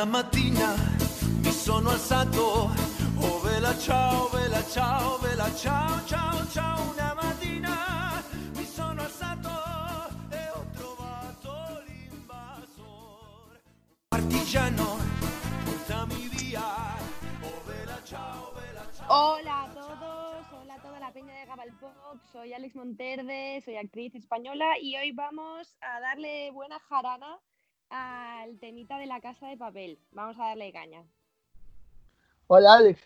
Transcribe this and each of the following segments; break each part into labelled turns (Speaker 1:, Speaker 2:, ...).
Speaker 1: Una mattina mi sono alzato, oh vela ciao, vela ciao, vela ciao, ciao, ciao. Una mattina mi sono alzato e ho trovato l'invasor. Partigiano, portami via, oh vela ciao, vela ciao.
Speaker 2: Hola a todos, hola a toda la peña de Gabalpop, soy Alex Monterde, soy actriz española y hoy vamos a darle buena jarana al temita de la casa de papel. Vamos a darle caña.
Speaker 3: Hola Alex,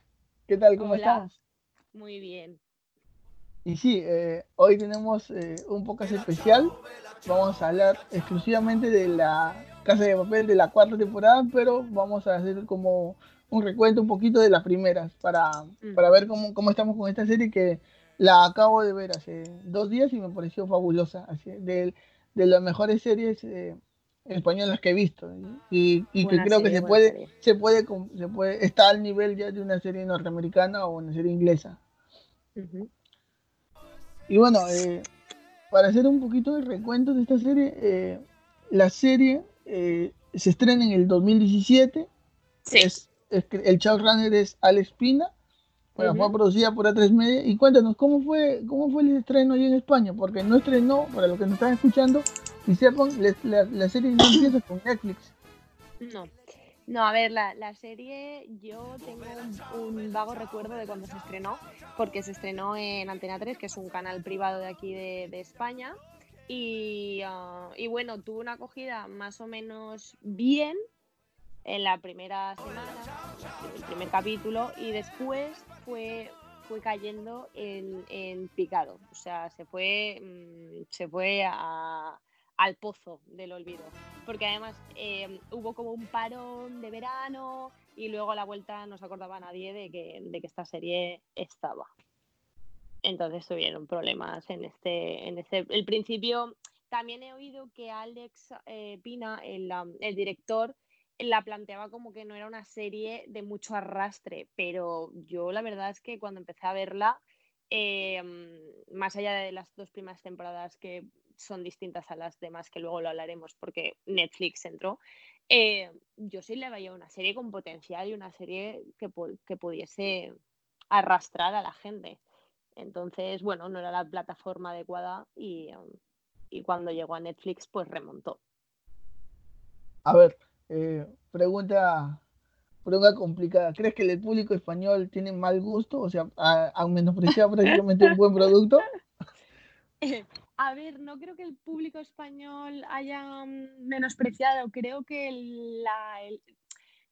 Speaker 3: ¿qué tal? ¿Cómo
Speaker 2: Hola.
Speaker 3: estás?
Speaker 2: Muy bien.
Speaker 3: Y sí, eh, hoy tenemos eh, un podcast especial. Vamos a hablar exclusivamente de la Casa de Papel de la cuarta temporada, pero vamos a hacer como un recuento un poquito de las primeras para,
Speaker 2: Mm.
Speaker 3: para ver cómo, cómo estamos con esta serie que la acabo de ver hace dos días y me pareció fabulosa. Así, de, de las mejores series eh, españolas que he visto y, y que creo que se puede,
Speaker 2: serie.
Speaker 3: se puede, se puede, está al nivel ya de una serie norteamericana o una serie inglesa. Y bueno, eh, para hacer un poquito de recuento de esta serie, eh, la serie eh, se estrena en el 2017.
Speaker 2: Sí.
Speaker 3: Es, es el showrunner es Alex Pina. Bueno, fue
Speaker 2: Ujú.
Speaker 3: producida por A3 Media. Y cuéntanos, ¿cómo fue, cómo fue el estreno allá en España? Porque no estrenó, para los que nos están escuchando, y sepan, la, la- serie no empieza con Netflix.
Speaker 2: No. No, a ver, la, la serie yo tengo un, un vago recuerdo de cuando se estrenó, porque se estrenó en Antena 3, que es un canal privado de aquí de, de España, y, ah, y bueno, tuvo una acogida más o menos bien en la primera semana, el primer capítulo, y después fue, fue cayendo en, en picado, o sea, se fue, mm, se fue al pozo del olvido porque además eh, hubo como un parón de verano y luego a la vuelta no se acordaba nadie de que, de que esta serie estaba. Entonces tuvieron problemas en este, en este, el principio. También he oído que Alex eh, Pina, el, um, el director, la planteaba como que no era una serie de mucho arrastre, pero yo la verdad es que cuando empecé a verla, eh, más allá de las dos primeras temporadas que son distintas a las demás, que luego lo hablaremos porque Netflix entró, eh, yo sí le veía una serie con potencial y una serie que, que pudiese arrastrar a la gente. Entonces, bueno, no era la plataforma adecuada y, y cuando llegó a Netflix, pues remontó.
Speaker 3: A ver, eh, pregunta, pregunta complicada. ¿Crees que el público español tiene mal gusto? O sea, ha, han menospreciado prácticamente un buen producto.
Speaker 2: A ver, no creo que el público español haya mm, menospreciado, creo que la,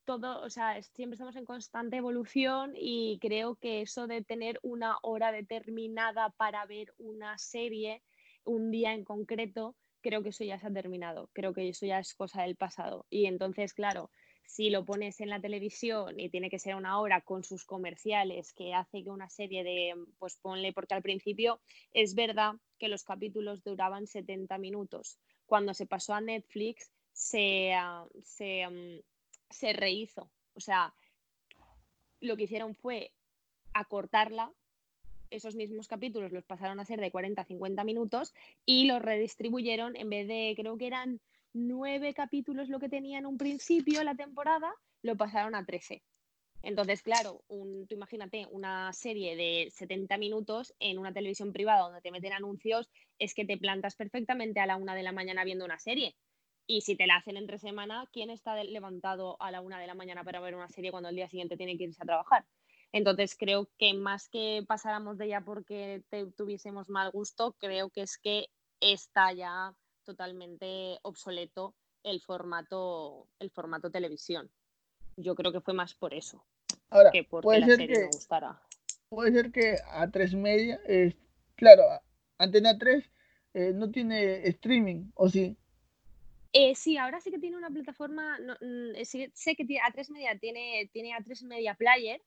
Speaker 2: todo, o sea, siempre estamos en constante evolución y creo que eso de tener una hora determinada para ver una serie, un día en concreto, creo que eso ya se ha terminado, creo que eso ya es cosa del pasado. Y entonces, claro, si lo pones en la televisión y tiene que ser una hora con sus comerciales que hace que una serie de, pues ponle, porque al principio es verdad que los capítulos duraban 70 minutos. Cuando se pasó a Netflix, se, ah, se, mm, se rehizo. O sea, lo que hicieron fue acortarla. Esos mismos capítulos los pasaron a ser de 40 a 50 minutos y los redistribuyeron en vez de, creo que eran nueve capítulos lo que tenía en un principio la temporada, lo pasaron a 13. Entonces, claro, un, tú imagínate una serie de 70 minutos en una televisión privada donde te meten anuncios, es que te plantas perfectamente a la una de la mañana viendo una serie. Y si te la hacen entre semana, ¿quién está levantado a la una de la mañana para ver una serie cuando al día siguiente tiene que irse a trabajar? Entonces creo que más que pasáramos de ella porque te- tuviésemos mal gusto, creo que es que está ya totalmente obsoleto el formato, el formato televisión. Yo creo que fue más por eso
Speaker 3: Ahora,
Speaker 2: que porque
Speaker 3: puede
Speaker 2: la
Speaker 3: ser
Speaker 2: serie
Speaker 3: que,
Speaker 2: no gustara.
Speaker 3: puede ser que a 3 media, es, claro, Antena 3 eh, no tiene streaming, ¿o sí?
Speaker 2: Eh, sí, ahora sí que tiene una plataforma, no, mm, eh, sí- sé que tiene, A3 Media tiene, tiene A3 Media Player,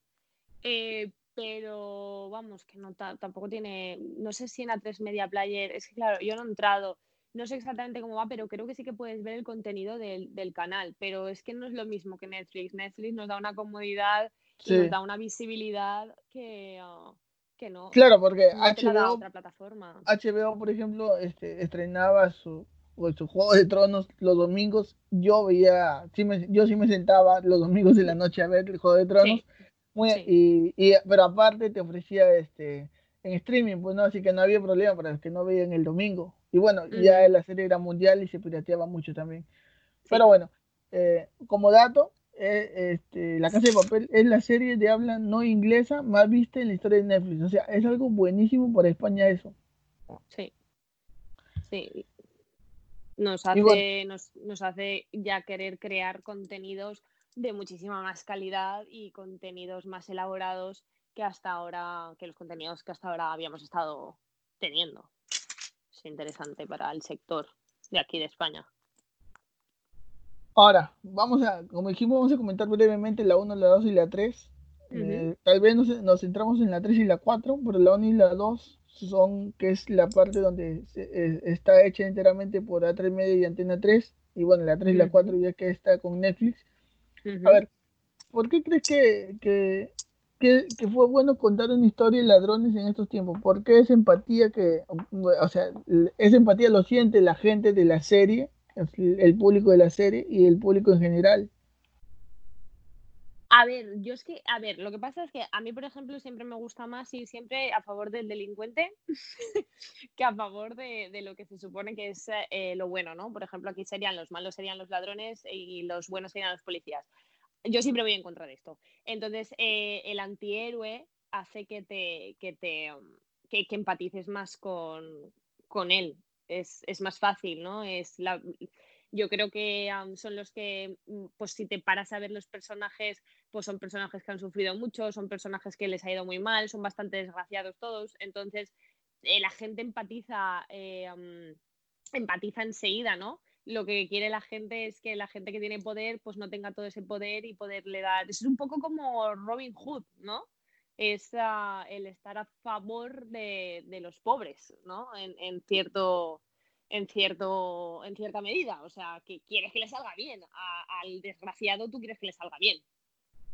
Speaker 2: eh, pero vamos, que no ta- tampoco tiene, no sé si en A3 Media Player, es que claro, yo no he entrado, no sé exactamente cómo va, pero creo que sí que puedes ver el contenido del, del canal, pero es que no es lo mismo que Netflix. Netflix nos da una comodidad y nos da una visibilidad que, ah, que no,
Speaker 3: Claro, porque
Speaker 2: no
Speaker 3: HBO,
Speaker 2: otra plataforma.
Speaker 3: HBO, por ejemplo, este, estrenaba su, pues Juego de Tronos los domingos, yo veía, sí me, yo sí me sentaba los domingos de la noche a ver el Juego de Tronos, muy, Y, y, pero aparte te ofrecía este en streaming, pues no, así que no había problema para los que no veían el domingo. Y bueno, ya la serie era mundial y se pirateaba mucho también. Pero bueno, eh, como dato, eh, este, La Casa de Papel es la serie de habla no inglesa más vista en la historia de Netflix. O sea, es algo buenísimo para España eso.
Speaker 2: Sí. Sí. Nos hace, nos, nos hace ya querer crear contenidos de muchísima más calidad y contenidos más elaborados que hasta ahora, que los contenidos que hasta ahora habíamos estado teniendo. Es interesante para el sector de aquí de España.
Speaker 3: Ahora, vamos a, como dijimos, vamos a comentar brevemente la 1, la 2 y la 3. Eh, tal vez nos, nos, centramos en la 3 y la 4, pero la 1 y la 2 son, que es la parte donde eh, está hecha enteramente por A3 Media y Antena 3. Y bueno, la 3 y la 4 ya que está con Netflix. A ver, ¿por qué crees que, que, que, que, fue bueno contar una historia de ladrones en estos tiempos? ¿Por qué esa empatía que, o sea, esa empatía lo siente la gente de la serie el público de la serie y el público en general.
Speaker 2: A ver, yo es que, a ver, lo que pasa es que a mí, por ejemplo, siempre me gusta más ir siempre a favor del delincuente que a favor de, lo que se supone que es eh, lo bueno, ¿no? Por ejemplo, aquí serían los malos serían los ladrones y los buenos serían los policías. Yo siempre voy en contra de esto. Entonces, eh, el antihéroe hace que te, que te, que, empatices más con, con él, es, es más fácil, ¿no? Es la, yo creo que son los que, mm, pues si te paras a ver los personajes, pues son personajes que han sufrido mucho, son personajes que les ha ido muy mal, son bastante desgraciados todos, entonces eh, la gente empatiza, eh, empatiza enseguida, ¿no? Lo que quiere la gente es que la gente que tiene poder, pues no tenga todo ese poder y poderle dar. Es un poco como Robin Hood, ¿no? es el estar a favor de, los pobres, ¿no? En, cierto, en, cierto, en cierta medida. O sea, que quieres que le salga bien. al desgraciado tú quieres que le salga bien.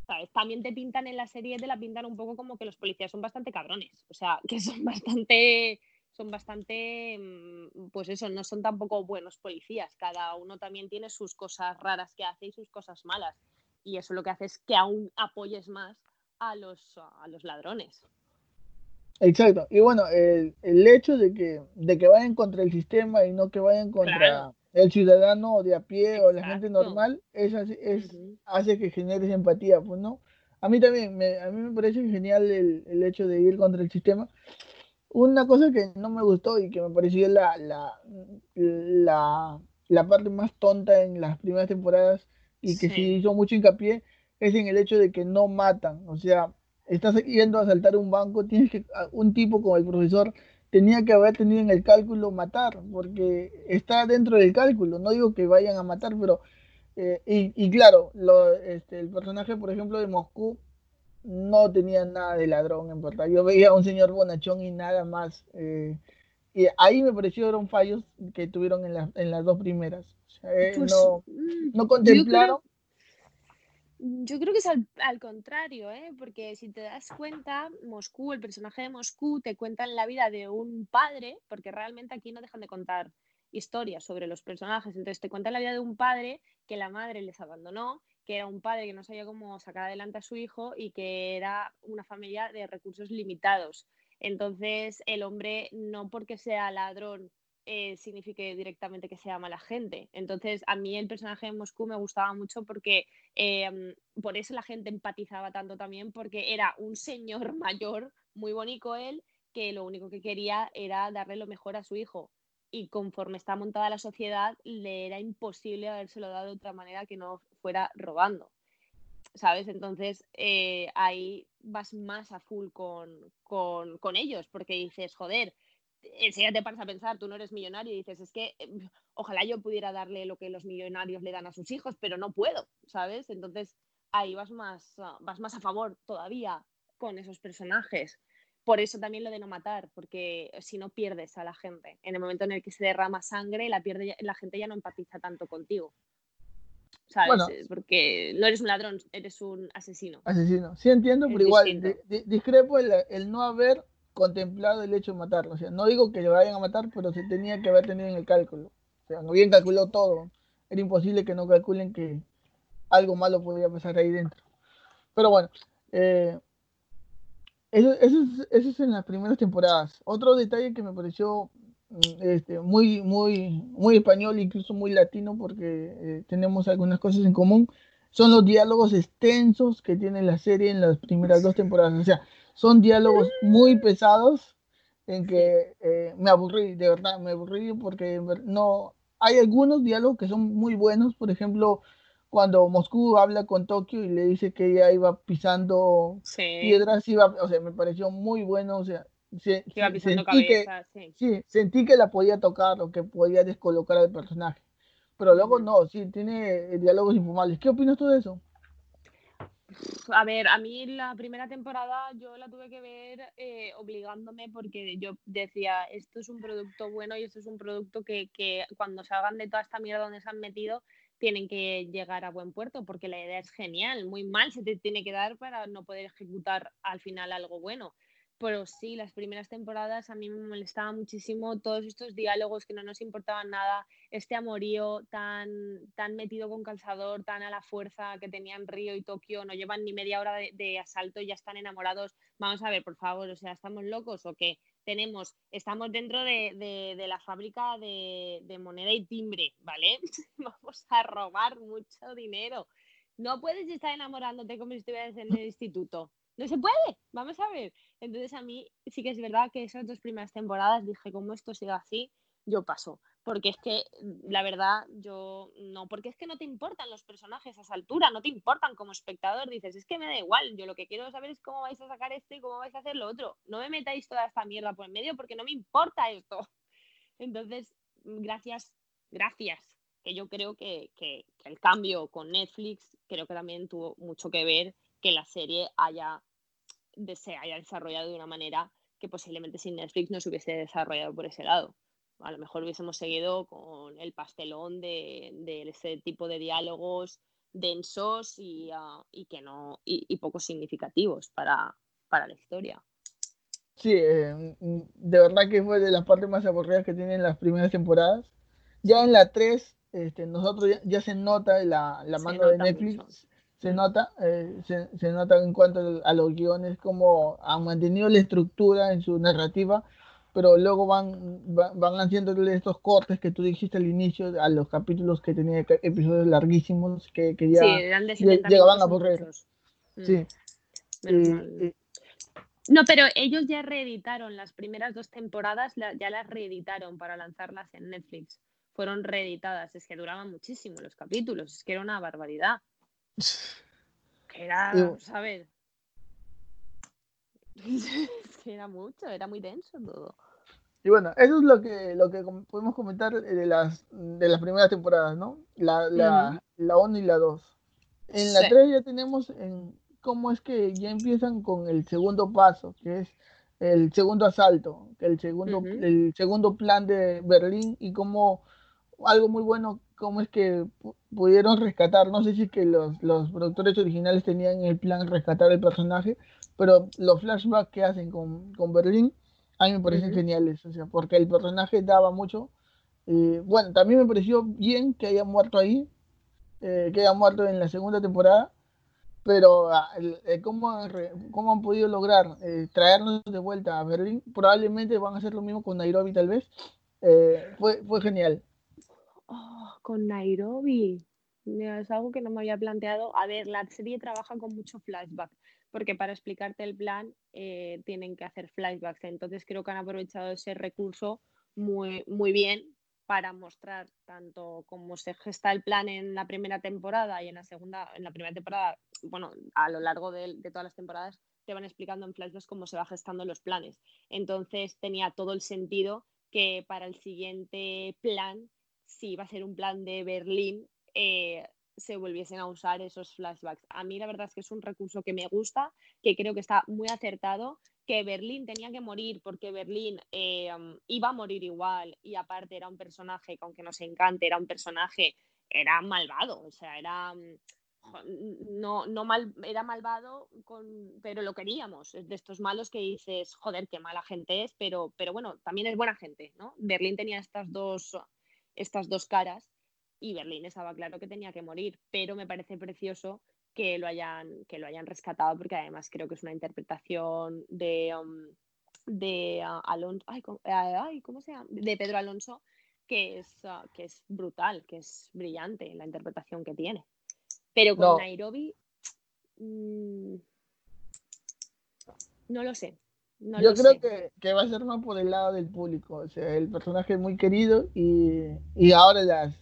Speaker 2: ¿Sabes? También te pintan en la serie, te la pintan un poco como que los policías son bastante cabrones. O sea, que son bastante son bastante, mm, pues eso, no son tampoco buenos policías. Cada uno también tiene sus cosas raras que hace y sus cosas malas. Y eso lo que hace es que aún apoyes más a los, a los ladrones.
Speaker 3: Exacto. Y bueno, el, el, hecho de que, de que vayan contra el sistema y no que vayan contra el ciudadano de a pie o la gente normal, es, es hace que genere empatía, pues, ¿no? A mí también, me, a mí me parece genial el, el, hecho de ir contra el sistema. Una cosa que no me gustó y que me pareció la, la, la, la parte más tonta en las primeras temporadas y que sí hizo mucho hincapié es en el hecho de que no matan. O sea, estás yendo a asaltar un banco, tienes que, un tipo como el profesor tenía que haber tenido en el cálculo matar, porque está dentro del cálculo. No digo que vayan a matar, pero. Eh, y, claro, lo, este, el personaje, por ejemplo, de Moscú no tenía nada de ladrón en verdad. Yo veía a un señor bonachón y nada más. Eh, y ahí me parecieron fallos que tuvieron en, en las dos primeras. Eh, pues, no, mm, no contemplaron.
Speaker 2: Yo creo que es al, contrario, ¿eh? porque si te das cuenta, Moscú, el personaje de Moscú, te cuenta la vida de un padre, porque realmente aquí no dejan de contar historias sobre los personajes, entonces te cuentan la vida de un padre que la madre les abandonó, que era un padre que no sabía cómo sacar adelante a su hijo y que era una familia de recursos limitados. Entonces el hombre, no porque sea ladrón eh, signifique directamente que sea mala gente. Entonces, a mí el personaje de Moscú me gustaba mucho porque em, por eso la gente empatizaba tanto también, porque era un señor mayor, muy bonito él, que lo único que quería era darle lo mejor a su hijo. Y conforme está montada la sociedad, le era imposible habérselo dado de otra manera que no fuera robando. ¿Sabes? Entonces eh, ahí vas más a full con, con, con ellos, porque dices, joder, enseguida te paras a pensar, tú no eres millonario y dices, es que em, ojalá yo pudiera darle lo que los millonarios le dan a sus hijos, pero no puedo, ¿sabes? Entonces ahí vas más, ah, vas más a favor todavía con esos personajes. Por eso también lo de no matar, porque si no pierdes a la gente. En el momento en el que se derrama sangre, la, pierde, la gente ya no empatiza tanto contigo. ¿Sabes? Eh, porque no eres un ladrón, eres un asesino.
Speaker 3: Asesino. Sí entiendo, pero igual discrepo el no haber contemplado el hecho de matarlo. O sea, no digo que le vayan a matar, pero se tenía que haber tenido en el cálculo. sea, habían calculado todo. Era imposible que no calculen que algo malo podía pasar ahí dentro. Pero bueno, eh, eso, es, en las primeras temporadas. Otro detalle que me pareció mm, este, muy, muy, muy español, incluso muy latino, porque eh, tenemos algunas cosas en común, son los diálogos extensos que tiene la serie en las primeras dos temporadas. O sea, son diálogos muy pesados en que eh, me aburrí, de verdad, me aburrí porque no hay algunos diálogos que son muy buenos, por ejemplo, cuando Moscú habla con Tokio y le dice que ella iba pisando piedras, iba, o sea, me pareció muy bueno, o sea, sentí, que, sí. sentí que la podía tocar o que podía descolocar al personaje. Pero luego no, sí, tiene diálogos infumables. ¿Qué opinas tú de eso?
Speaker 2: A ver, a mí la primera temporada yo la tuve que ver eh, obligándome porque yo decía, esto es un producto bueno y esto es un producto que, que cuando salgan de toda esta mierda donde se han metido, tienen que llegar a buen puerto, porque la idea es genial, muy mal se te tiene que dar para no poder ejecutar al final algo bueno. Pero sí, las primeras temporadas a mí me molestaba muchísimo todos estos diálogos que no nos importaban nada, este amorío tan, tan metido con calzador, tan a la fuerza que tenían Río y Tokio, no llevan ni media hora de, de asalto y ya están enamorados. Vamos a ver, por favor, o sea, ¿estamos locos o qué? tenemos, estamos dentro de, la fábrica de, moneda y timbre, ¿vale? Vamos a robar mucho dinero. No puedes estar enamorándote como si estuvieras en el instituto. No se puede, vamos a ver. Entonces a mí sí que es verdad que esas dos primeras temporadas dije, como esto siga así, yo paso porque es que la verdad yo no, porque es que no te importan los personajes a esa altura, no te importan como espectador, dices, es que me da igual, yo lo que quiero saber es cómo vais a sacar esto y cómo vais a hacer lo otro, no me metáis toda esta mierda por en medio porque no me importa esto. Entonces, gracias, gracias, que yo creo que, que, el cambio con Netflix creo que también tuvo mucho que ver que la serie haya, se haya desarrollado de una manera que posiblemente sin Netflix no se hubiese desarrollado por ese lado a lo mejor hubiésemos seguido con el pastelón de, ese tipo de diálogos densos y, ah, que no y, poco significativos para, la historia.
Speaker 3: Sí, eh, de verdad que fue de las partes más aburridas que tienen las primeras temporadas. Ya en la 3, este, nosotros ya, se nota la, mano de Netflix, se nota, eh, se, se, nota en cuanto a los guiones, como han mantenido la estructura en su narrativa, pero luego van, van, haciéndole estos cortes que tú dijiste al inicio a los capítulos que tenían episodios larguísimos que, que ya llegaban a aburrir. Mm. Sí.
Speaker 2: no, pero ellos ya reeditaron las primeras dos temporadas, ya las reeditaron para lanzarlas en Netflix. Fueron reeditadas, es que duraban muchísimo los capítulos, es que era una barbaridad. Que era, ¿sabes? era mucho, era muy denso todo.
Speaker 3: Y bueno, eso es lo que, lo que podemos comentar de las, de las primeras temporadas, ¿no? La, la, la 1 y la 2. En la 3 ya tenemos en cómo es que ya empiezan con el segundo paso, que es el segundo asalto, el segundo, el segundo plan de Berlín y cómo algo muy bueno, cómo es que pudieron rescatar, no sé si es que los, los productores originales tenían el plan rescatar el personaje, pero los flashbacks que hacen con, con Berlín a mí me parecen geniales, o sea, porque el personaje daba mucho. bueno, también me pareció bien que haya muerto ahí, eh, que haya muerto en la segunda temporada, pero ah, ¿cómo, ¿cómo, han podido lograr eh, traernos de vuelta a Berlín? Probablemente van a hacer lo mismo con Nairobi tal vez. Eh, fue, fue genial.
Speaker 2: Con Nairobi. Es algo que no me había planteado. A ver, la serie trabaja con mucho flashback porque para explicarte el plan eh, tienen que hacer flashbacks. Entonces creo que han aprovechado ese recurso muy, muy bien para mostrar tanto cómo se gesta el plan en la primera temporada y en la segunda, en la primera temporada, bueno, a lo largo de, todas las temporadas te van explicando en flashbacks cómo se va gestando los planes. Entonces tenía todo el sentido que para el siguiente plan, si iba a ser un plan de Berlín, eh, se volviesen a usar esos flashbacks. A mí la verdad es que es un recurso que me gusta, que creo que está muy acertado, que Berlín tenía que morir porque Berlín eh, iba a morir igual y aparte era un personaje que aunque nos encante, era un personaje, era malvado, o sea, era... No, no mal, era malvado, con, pero lo queríamos. De estos malos que dices, joder, qué mala gente es, pero, pero bueno, también es buena gente, ¿no? Berlín tenía estas dos estas dos caras y Berlín estaba claro que tenía que morir, pero me parece precioso que lo hayan, que lo hayan rescatado porque además creo que es una interpretación de, um, de uh, Alonso, ay, ¿cómo se llama? De Pedro Alonso que es, uh, que es brutal, que es brillante la interpretación que tiene. Pero con Nairobi, mmm, no lo sé.
Speaker 3: Yo creo Que, que, va a ser más por el lado del público. O sea, el personaje es muy querido y, y ahora las,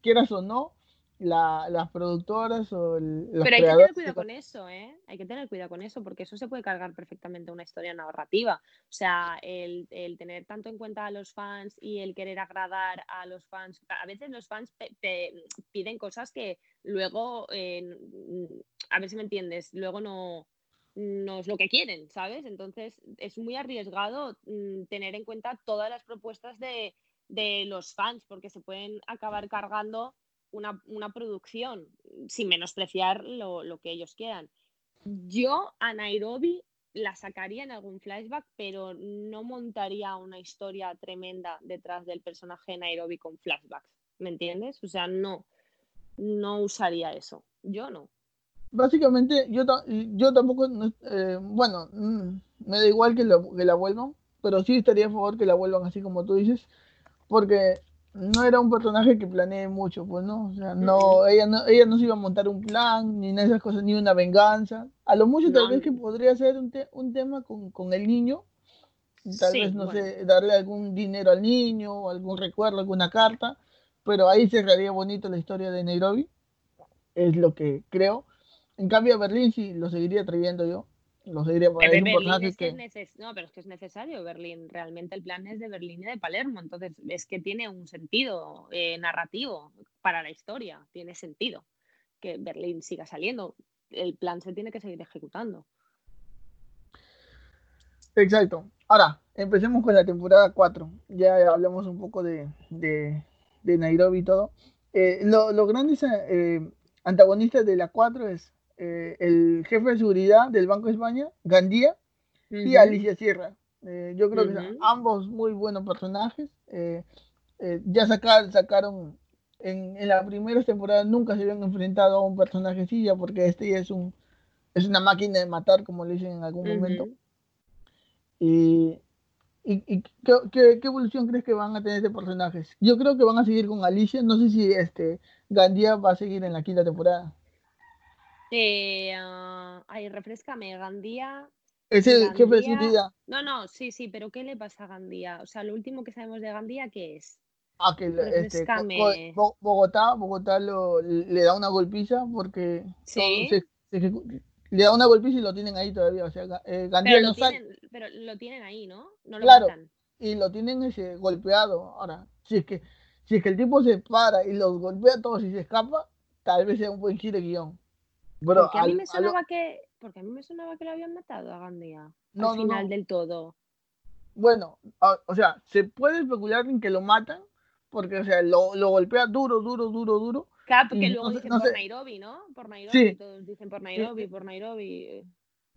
Speaker 3: quieras o no, la, las productoras o el,
Speaker 2: los Pero hay que tener cuidado con eso, ¿eh? Hay que tener cuidado con eso porque eso se puede cargar perfectamente una historia narrativa. O sea, el, el tener tanto en cuenta a los fans y el querer agradar a los fans. A veces los fans piden cosas que luego, eh, a ver si me entiendes, luego no, no es lo que quieren, ¿sabes? Entonces es muy arriesgado mm, tener en cuenta todas las propuestas de, de los fans porque se pueden acabar cargando una, producción sin menospreciar lo, lo, que ellos quieran. Yo a Nairobi la sacaría en algún flashback, pero no montaría una historia tremenda detrás del personaje de Nairobi con flashbacks. ¿Me entiendes? O sea, no, no usaría eso. Yo no.
Speaker 3: Básicamente, yo, yo tampoco, eh, bueno, mm, me da igual que, lo, que la vuelvan, pero sí estaría a favor que la vuelvan así como tú dices, porque no era un personaje que planee mucho, pues no, o sea, no, ella no, ella no se iba a montar un plan, ni esas cosas, ni una venganza. A lo mucho tal vez que podría ser un, un tema con, con, el niño, tal vez, no sé, darle algún dinero al niño, algún recuerdo, alguna carta, pero ahí cerraría bonito la historia de Nairobi, es lo que creo. En cambio a Berlín sí lo seguiría trayendo yo, no diría por
Speaker 2: ahí, es que... No, pero es que es necesario Berlín. Realmente el plan es de Berlín y de Palermo. Entonces es que tiene un sentido eh, narrativo para la historia. Tiene sentido que Berlín siga saliendo. El plan se tiene que seguir ejecutando.
Speaker 3: Exacto. Ahora, empecemos con la temporada 4. Ya hablamos un poco de, de, Nairobi y todo. Eh, los grandes eh, antagonistas de la 4 es eh, el jefe de seguridad del Banco de España, Gandía, y Alicia Sierra. Eh, yo creo que ambos muy buenos personajes. Eh, ya sacaron, en, en, la primera temporada nunca se habían enfrentado a un personaje así, ya porque este ya es, un, es una máquina de matar, como le dicen en algún momento. Y, ¿Y, qué, evolución crees que van a tener este personajes? Yo creo que van a seguir con Alicia. No sé si este Gandía va a seguir en la quinta temporada.
Speaker 2: Eh, uh, ay, refrescame, Gandía.
Speaker 3: Es el jefe de seguridad.
Speaker 2: No, no, sí, sí, pero ¿qué le pasa a Gandía? O sea, lo último que sabemos de Gandía, ¿qué es?
Speaker 3: Ah, que este, Bogotá, Bogotá lo, le da una golpiza porque
Speaker 2: ¿Sí?
Speaker 3: le da una golpiza y lo tienen ahí todavía. O sea, eh, Gandía
Speaker 2: pero, lo tienen, pero lo tienen ahí, ¿no? No lo claro,
Speaker 3: y lo tienen ese, golpeado. Ahora, si es que si es que el tipo se para y los golpea a todos y se escapa, tal vez sea un buen giro de guion
Speaker 2: porque, a mí me sonaba que, porque a mí me sonaba que lo habían matado a Gandía no, al final del todo.
Speaker 3: Bueno, o sea, se puede especular en que lo matan, porque, o sea, lo, lo golpea duro, duro, duro, duro.
Speaker 2: Claro, porque luego dicen por Nairobi, ¿no? Por Nairobi, sí. todos dicen por Nairobi, por Nairobi.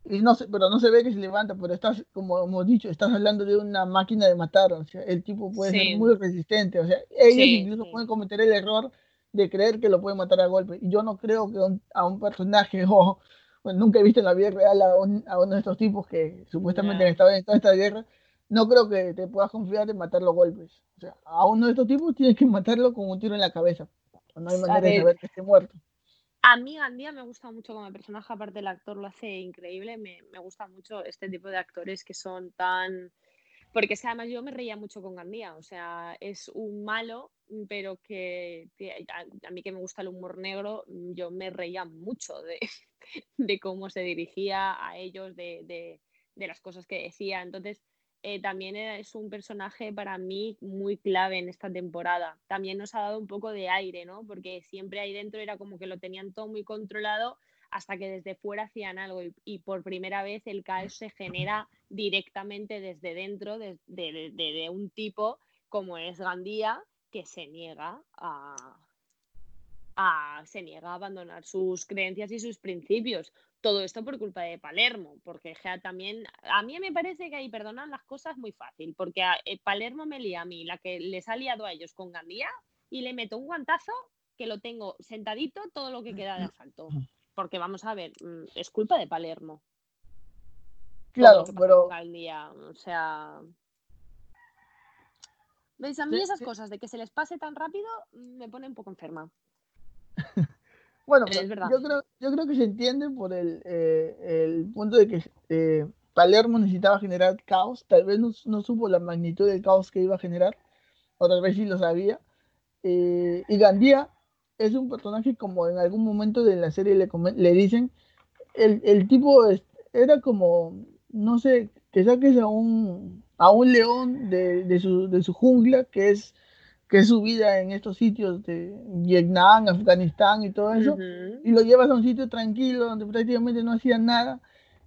Speaker 3: Y no pero no se ve que se levanta, pero estás, como hemos dicho, estás hablando de una máquina de matar, o sea, el tipo puede ser muy resistente, o sea, ellos incluso pueden cometer el error de creer que lo puede matar a golpe. Y yo no creo que a un personaje, o nunca he visto en la vida real a, uno de estos tipos que supuestamente han estado en toda esta guerra, no creo que te puedas confiar en matar los golpes. O sea, a uno de estos tipos tienes que matarlo con un tiro en la cabeza. No hay manera de saber que esté muerto.
Speaker 2: A mí Gandía me gusta mucho como personaje, aparte el actor lo hace increíble, me, me gusta mucho este tipo de actores que son tan porque es que además yo me reía mucho con Gandía, o sea, es un malo, pero que, a, mí que me gusta el humor negro, mm, yo me reía mucho de, cómo se dirigía a ellos, de las cosas que decía. Entonces, eh, también es un personaje para mí muy clave en esta temporada. También nos ha dado un poco de aire, ¿no? Porque siempre ahí dentro era como que lo tenían todo muy controlado hasta que desde fuera hacían algo y, por primera vez el caos se genera directamente desde dentro de, un tipo como es Gandía que se niega a, se niega a abandonar sus creencias y sus principios. Todo esto por culpa de Palermo, porque también, a mí me parece que ahí perdonan las cosas muy fácil, porque a, eh, Palermo me lía a mí, la que les ha liado a ellos con Gandía, y le meto un guantazo que lo tengo sentadito todo lo que queda de asalto. Porque vamos a ver, mm, es culpa de Palermo.
Speaker 3: Claro, pero...
Speaker 2: Al día. O sea... ¿Veis? A mí esas cosas de que se les pase tan rápido me pone un poco enferma.
Speaker 3: bueno, es verdad. Yo, creo, yo creo que se entiende por el, eh, el punto de que eh, Palermo necesitaba generar caos. Tal vez no, no, supo la magnitud del caos que iba a generar, o tal vez sí lo sabía. Eh, y Gandía es un personaje como en algún momento de la serie le, le dicen, el, el tipo era como, no sé, que saques a un, a un león de, de, su, de su jungla, que es, que es su vida en estos sitios de Vietnam, Afganistán y todo eso, y lo llevas a un sitio tranquilo donde prácticamente no hacían nada,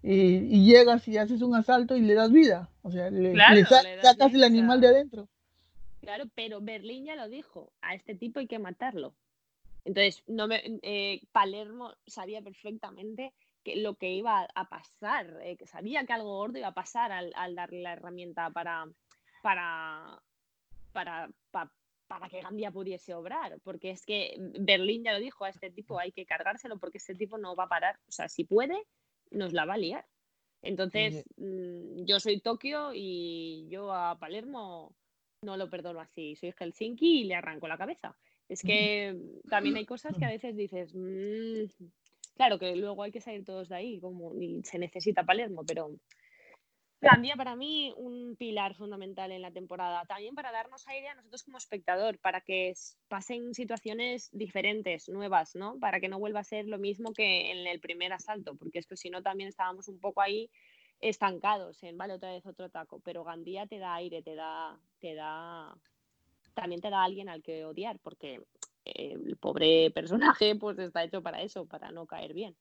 Speaker 3: y, llegas y haces un asalto y le das vida. O sea, le, sacas el animal de adentro.
Speaker 2: Claro, pero Berlín ya lo dijo, a este tipo hay que matarlo. Entonces, no me, eh, Palermo sabía perfectamente que lo que iba a pasar, eh, que sabía que algo gordo iba a pasar al, darle la herramienta para, para, para, para, que Gandía pudiese obrar, porque es que Berlín ya lo dijo, a este tipo hay que cargárselo porque este tipo no va a parar, o sea, si puede, nos la va a liar. Entonces, mm, yo soy Tokio y yo a Palermo no lo perdono así, soy Helsinki y le arranco la cabeza. Es que también hay cosas que a veces dices, mm, claro que luego hay que salir todos de ahí, como y se necesita Palermo, pero Gandía para mí un pilar fundamental en la temporada, también para darnos aire a nosotros como espectador, para que pasen situaciones diferentes, nuevas, ¿no? Para que no vuelva a ser lo mismo que en el primer asalto, porque es que si no también estábamos un poco ahí estancados en, vale, otra vez otro taco, pero Gandía te da aire, te da, te da, también te da alguien al que odiar, porque el pobre personaje pues está hecho para eso, para no caer bien.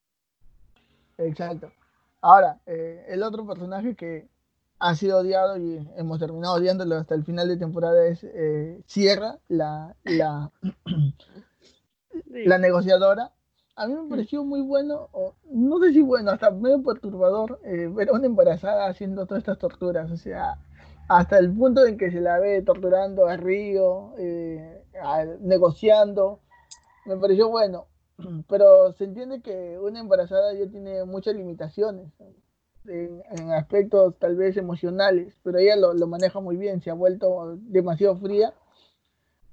Speaker 3: Exacto. Ahora, eh, el otro personaje que ha sido odiado y hemos terminado odiándolo hasta el final de temporada es eh, Sierra, la, la, la negociadora, a mí me mm. pareció muy bueno, o no sé si bueno, hasta medio perturbador eh, ver a una embarazada haciendo todas estas torturas, o sea, hasta el punto en que se la ve torturando a Río, eh, negociando, me pareció bueno, pero se entiende que una embarazada ya tiene muchas limitaciones en, aspectos tal vez emocionales, pero ella lo, lo maneja muy bien, se ha vuelto demasiado fría.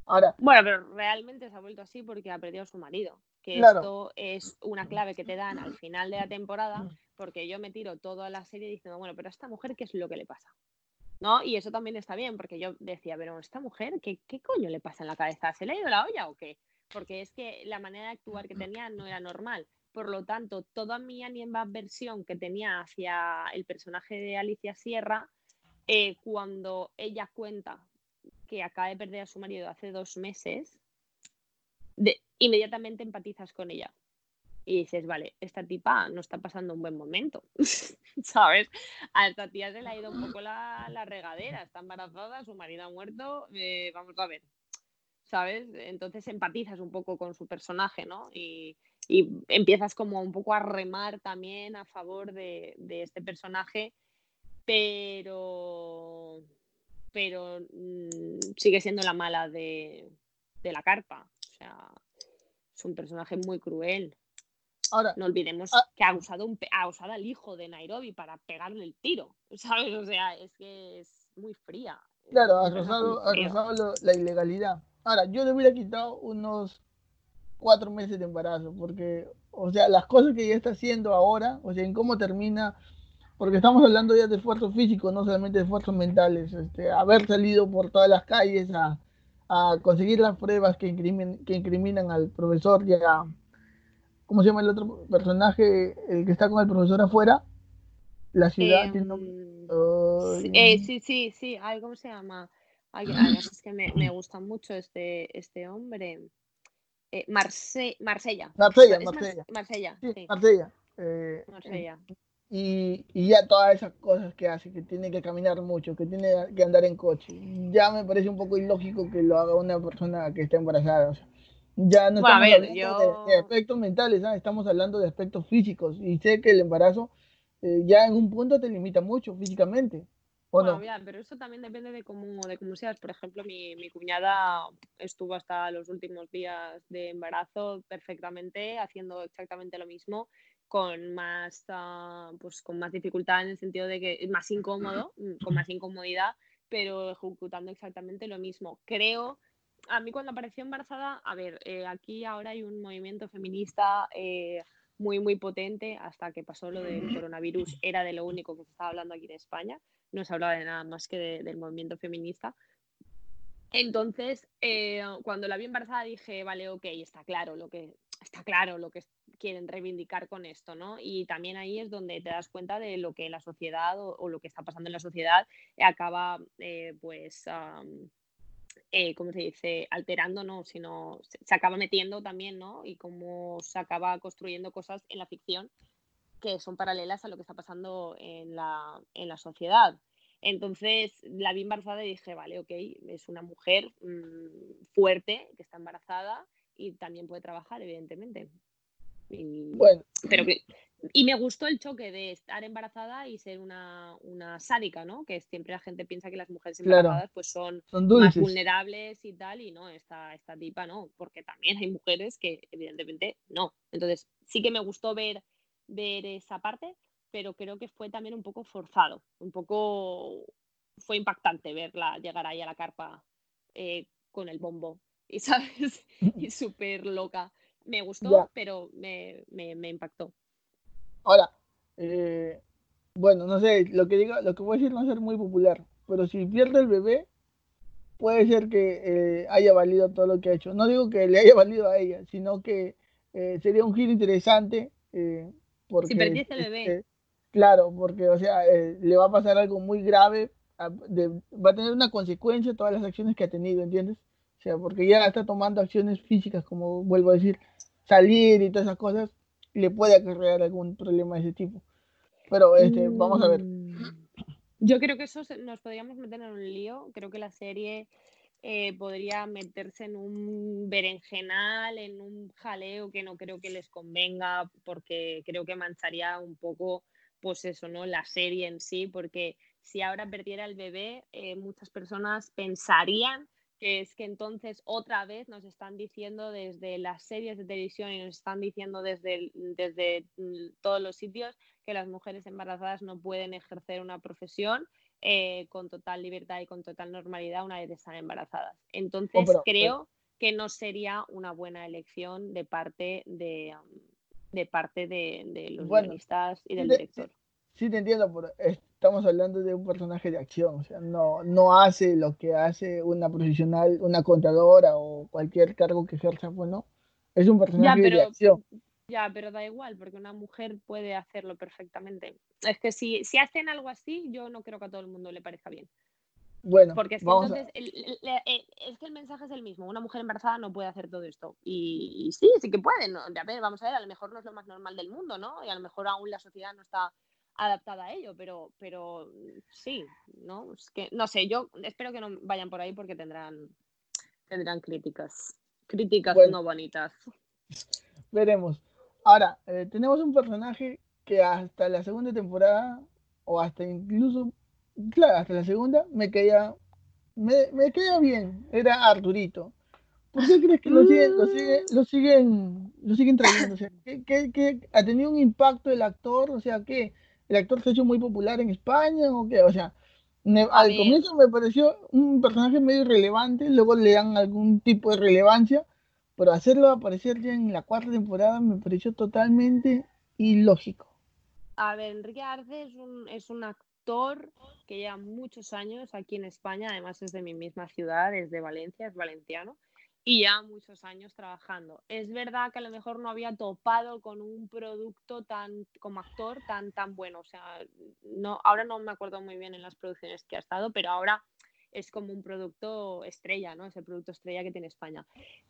Speaker 3: Ahora,
Speaker 2: bueno, pero realmente se ha vuelto así porque ha perdido a su marido que esto es una clave que te dan al final de la temporada, mm. porque yo me tiro toda la serie diciendo, bueno, pero a esta mujer, ¿qué es lo que le pasa? ¿No? Y eso también está bien, porque yo decía, pero esta mujer, ¿qué, qué coño le pasa en la cabeza? ¿Se le ha ido la olla o qué? Porque es que la manera de actuar que tenía no era normal. Por lo tanto, toda mi versión que tenía hacia el personaje de Alicia Sierra, eh, cuando ella cuenta que acaba de perder a su marido hace dos meses, inmediatamente empatizas con ella. Y dices, vale, esta tipa no está pasando un buen momento, ¿sabes? A esta tía se le ha ido un poco la, regadera, está embarazada, su marido ha muerto, eh, vamos a ver, ¿sabes? Entonces empatizas un poco con su personaje, ¿no? Y, empiezas como un poco a remar también a favor de, este personaje, pero, pero mm, sigue siendo la mala de, de la carpa. O sea, es un personaje muy cruel. Ahora, no olvidemos ah, que ha usado, un, ha usado al hijo de Nairobi para pegarle el tiro, ¿sabes? O sea, es que es muy fría.
Speaker 3: Claro, ha rozado, la ilegalidad. Ahora, yo le hubiera quitado unos cuatro meses de embarazo, porque, o sea, las cosas que ella está haciendo ahora, o sea, en cómo termina, porque estamos hablando ya de esfuerzos físicos, no solamente de esfuerzos mentales, este, haber salido por todas las calles a, a conseguir las pruebas que, que incriminan al profesor y a, ¿cómo se llama el otro personaje, el que está con el profesor afuera? La ciudad
Speaker 2: tiene eh, sí, sí, sí, Ay, ¿cómo se llama? Ay, es que me, me, gusta mucho este, este hombre. Eh, Marse Marsella.
Speaker 3: Marsella, Marsella.
Speaker 2: Marsella,
Speaker 3: sí. Marsella. Eh,
Speaker 2: Marsella
Speaker 3: y, y, ya todas esas cosas que hace, que tiene que caminar mucho, que tiene que andar en coche, ya me parece un poco ilógico que lo haga una persona que está embarazada. O sea, ya no estamos hablando de, aspectos mentales, estamos hablando de aspectos físicos y sé que el embarazo eh, ya en un punto te limita mucho físicamente.
Speaker 2: bueno, pero eso también depende de cómo, de cómo seas. Por ejemplo, mi, mi, cuñada estuvo hasta los últimos días de embarazo perfectamente, haciendo exactamente lo mismo, con más, ah, pues, con más dificultad en el sentido de que es más incómodo, mm, con más incomodidad, pero ejecutando exactamente lo mismo. Creo, a mí cuando apareció embarazada, a ver, eh, aquí ahora hay un movimiento feminista. Eh, muy, muy potente hasta que pasó lo del coronavirus. Era de lo único que se estaba hablando aquí en España. No se hablaba de nada más que del movimiento feminista. Entonces, eh, cuando la vi embarazada dije, vale, ok, está claro lo que está claro lo que quieren reivindicar con esto, ¿no? Y también ahí es donde te das cuenta de lo que la sociedad o, lo que está pasando en la sociedad acaba, pues, eh, ¿cómo se dice? Alterando, no, sino se, acaba metiendo también, ¿no? Y cómo se acaba construyendo cosas en la ficción que son paralelas a lo que está pasando en la, en la sociedad. Entonces la vi embarazada y dije, vale, ok, es una mujer mm, fuerte que está embarazada y también puede trabajar, evidentemente. Y, bueno. pero y me gustó el choque de estar embarazada y ser una, una sádica, ¿no? Que siempre la gente piensa que las mujeres embarazadas pues son, más vulnerables y tal, y no, esta, esta tipa no, porque también hay mujeres que evidentemente no. Entonces sí que me gustó ver, ver esa parte, pero creo que fue también un poco forzado, un poco fue impactante verla llegar ahí a la carpa eh, con el bombo, y sabes, y súper loca. Me gustó, pero me, me impactó.
Speaker 3: Ahora, eh, bueno, no sé, lo que diga, lo que voy a decir no va a ser muy popular, pero si pierde el bebé, puede ser que eh, haya valido todo lo que ha hecho. No digo que le haya valido a ella, sino que eh, sería un giro interesante. porque,
Speaker 2: si perdiese el bebé. Este,
Speaker 3: claro, porque, o sea, le va a pasar algo muy grave, va a tener una consecuencia todas las acciones que ha tenido, ¿entiendes? O sea, porque ya está tomando acciones físicas, como vuelvo a decir, salir y todas esas cosas, le puede acarrear algún problema de ese tipo. Pero este, vamos a ver. Mm,
Speaker 2: yo creo que eso nos podríamos meter en un lío. Creo que la serie eh, podría meterse en un berenjenal, en un jaleo que no creo que les convenga, porque creo que mancharía un poco, pues eso, ¿no? La serie en sí, porque si ahora perdiera el bebé, eh, muchas personas pensarían que es que entonces otra vez nos están diciendo desde las series de televisión y nos están diciendo desde, desde mm, todos los sitios que las mujeres embarazadas no pueden ejercer una profesión eh, con total libertad y con total normalidad una vez están embarazadas. Entonces creo que no sería una buena elección de parte de, de parte de, los guionistas y del director.
Speaker 3: Sí, te entiendo, pero estamos hablando de un personaje de acción, o sea, no, no hace lo que hace una profesional, una contadora o cualquier cargo que ejerza, bueno, es un personaje de acción.
Speaker 2: Ya, pero da igual, porque una mujer puede hacerlo perfectamente. Es que si, si hacen algo así, yo no creo que a todo el mundo le parezca bien.
Speaker 3: Bueno,
Speaker 2: porque es que entonces el, es que el mensaje es el mismo. Una mujer embarazada no puede hacer todo esto. Y, sí, sí que puede. ¿no? A ver, vamos a ver, a lo mejor no es lo más normal del mundo, ¿no? Y a lo mejor aún la sociedad no está adaptada a ello, pero, pero sí, ¿no? Es que, no sé, yo espero que no vayan por ahí porque tendrán, tendrán críticas, críticas no bonitas.
Speaker 3: Veremos. Ahora, eh, tenemos un personaje que hasta la segunda temporada, o hasta incluso, claro, hasta la segunda, me caía, me, me caía bien, era Arturito. ¿Por qué crees que lo siguen, lo siguen, lo siguen, lo siguen trayendo? O sea, ¿qué, ha tenido un impacto el actor? O sea, ¿qué? El actor se ha hecho muy popular en España o qué, o sea, al comienzo me pareció un personaje medio irrelevante, luego le dan algún tipo de relevancia, pero hacerlo aparecer ya en la cuarta temporada me pareció totalmente ilógico.
Speaker 2: A ver, Enrique Arce es un, es un actor que lleva muchos años aquí en España, además es de mi misma ciudad, es de Valencia, es valenciano y ya muchos años trabajando. Es verdad que a lo mejor no había topado con un producto tan como actor tan tan bueno, o sea, no ahora no me acuerdo muy bien en las producciones que ha estado, pero ahora es como un producto estrella, ¿no? Es el producto estrella que tiene España.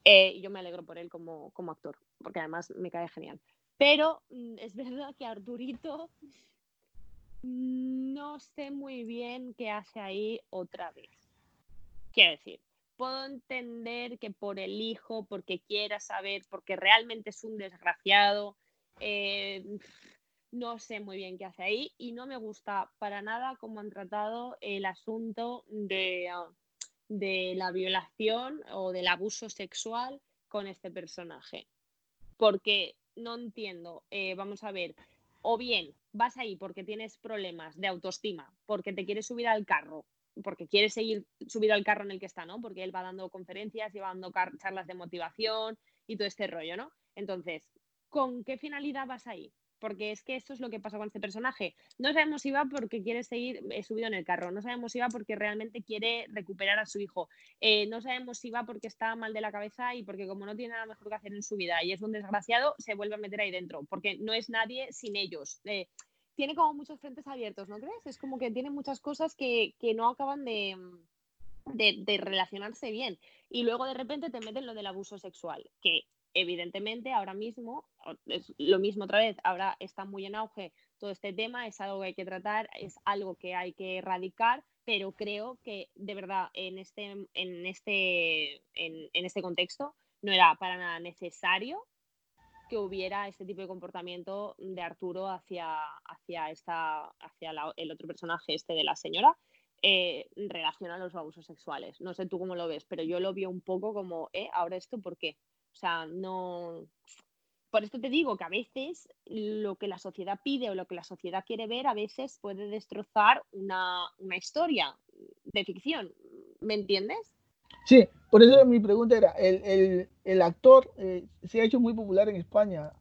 Speaker 2: Eh, y yo me alegro por él como, como actor, porque además me cae genial. Pero mm, es verdad que Arturito no sé muy bien qué hace ahí otra vez. Quiero decir, puedo entender que por el hijo, porque quiera saber, porque realmente es un desgraciado, eh, no sé muy bien qué hace ahí y no me gusta para nada cómo han tratado el asunto de, ah, la violación o del abuso sexual con este personaje. Porque no entiendo, eh, vamos a ver, o bien vas ahí porque tienes problemas de autoestima, porque te quieres subir al carro, porque quieres seguir subido al carro en el que está, ¿no? Porque él va dando conferencias y va dando charlas de motivación y todo este rollo, ¿no? Entonces, ¿con qué finalidad vas ahí? porque es que esto es lo que pasa con este personaje. No sabemos si va porque quiere seguir eh, subido en el carro, no sabemos si va porque realmente quiere recuperar a su hijo, eh, no sabemos si va porque está mal de la cabeza y porque como no tiene nada mejor que hacer en su vida y es un desgraciado, se vuelve a meter ahí dentro, porque no es nadie sin ellos. Eh, tiene como muchos frentes abiertos, ¿no crees? Es como que tiene muchas cosas que, no acaban de, relacionarse bien. Y luego de repente te meten lo del abuso sexual, que evidentemente ahora mismo, es lo mismo otra vez, ahora está muy en auge todo este tema, es algo que hay que tratar, es algo que hay que erradicar, pero creo que de verdad en este, en este, en, este contexto no era para nada necesario que hubiera este tipo de comportamiento de Arturo hacia, hacia, esta, hacia el otro personaje, este de la señora, eh, en relación a los abusos sexuales. No sé tú cómo lo ves, pero yo lo vi un poco como, ¿eh? ¿Ahora esto por qué? O sea, no... Por esto te digo que a veces lo que la sociedad pide o lo que la sociedad quiere ver a veces puede destrozar una, historia de ficción. ¿Me entiendes?
Speaker 3: Sí, por eso mi pregunta era, ¿el, actor eh, se ha hecho muy popular en España?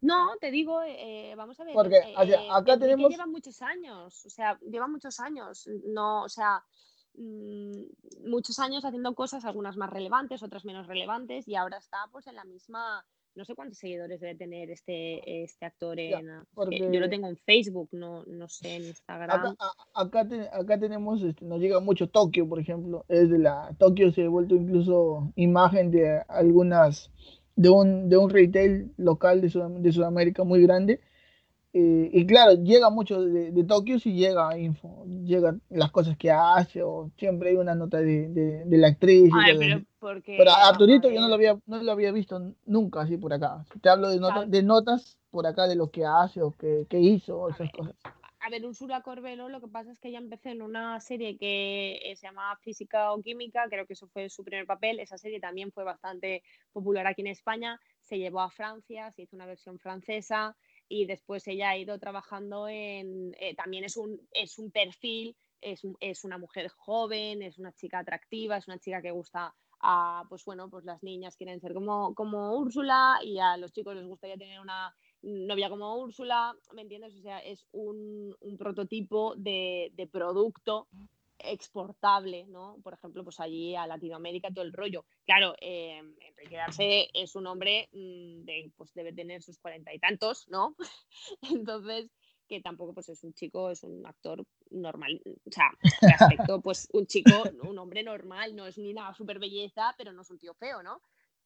Speaker 2: No, te digo, eh, vamos a ver.
Speaker 3: Porque eh, acá tenemos...
Speaker 2: Lleva muchos años, o sea, lleva muchos años. No, o sea, Mm, muchos años haciendo cosas, algunas más relevantes, otras menos relevantes, y ahora está pues en la misma, no sé cuántos seguidores debe tener este, este actor en... Yo lo tengo en Facebook, no, no sé, en Instagram.
Speaker 3: Acá, acá, tenemos, este, nos llega mucho Tokio, por ejemplo, es de la... Tokio se ha vuelto incluso imagen de algunas, de un, de un retail local de, de Sudamérica muy grande eh, y claro, llega mucho de, de, Tokio si llega info, llega las cosas que hace, o siempre hay una nota de, de, la actriz.
Speaker 2: pero, porque,
Speaker 3: pero a Arturito yo no lo, había, no lo había visto nunca así por acá. Te hablo de, de notas por acá de lo que hace o que, que hizo, esas cosas.
Speaker 2: A ver, Úrsula Corbelo, lo que pasa es que ella empezó en una serie que eh, se llama Física o Química, creo que eso fue su primer papel. Esa serie también fue bastante popular aquí en España, se llevó a Francia, se hizo una versión francesa y después ella ha ido trabajando en, eh, también es un, es un perfil, es, es, una mujer joven, es una chica atractiva, es una chica que gusta a, pues bueno, pues las niñas quieren ser como, como Úrsula y a los chicos les gustaría tener una novia como Úrsula, ¿me entiendes? O sea, es un, un prototipo de, de producto exportable, ¿no? Por ejemplo, pues allí a Latinoamérica todo el rollo. Claro, eh, Enrique Arce es un hombre mm, de, pues debe tener sus cuarenta y tantos, ¿no? Entonces, que tampoco pues es un chico, es un actor normal, o sea, de aspecto, pues un chico, un hombre normal, no es ni nada súper belleza, pero no es un tío feo, ¿no?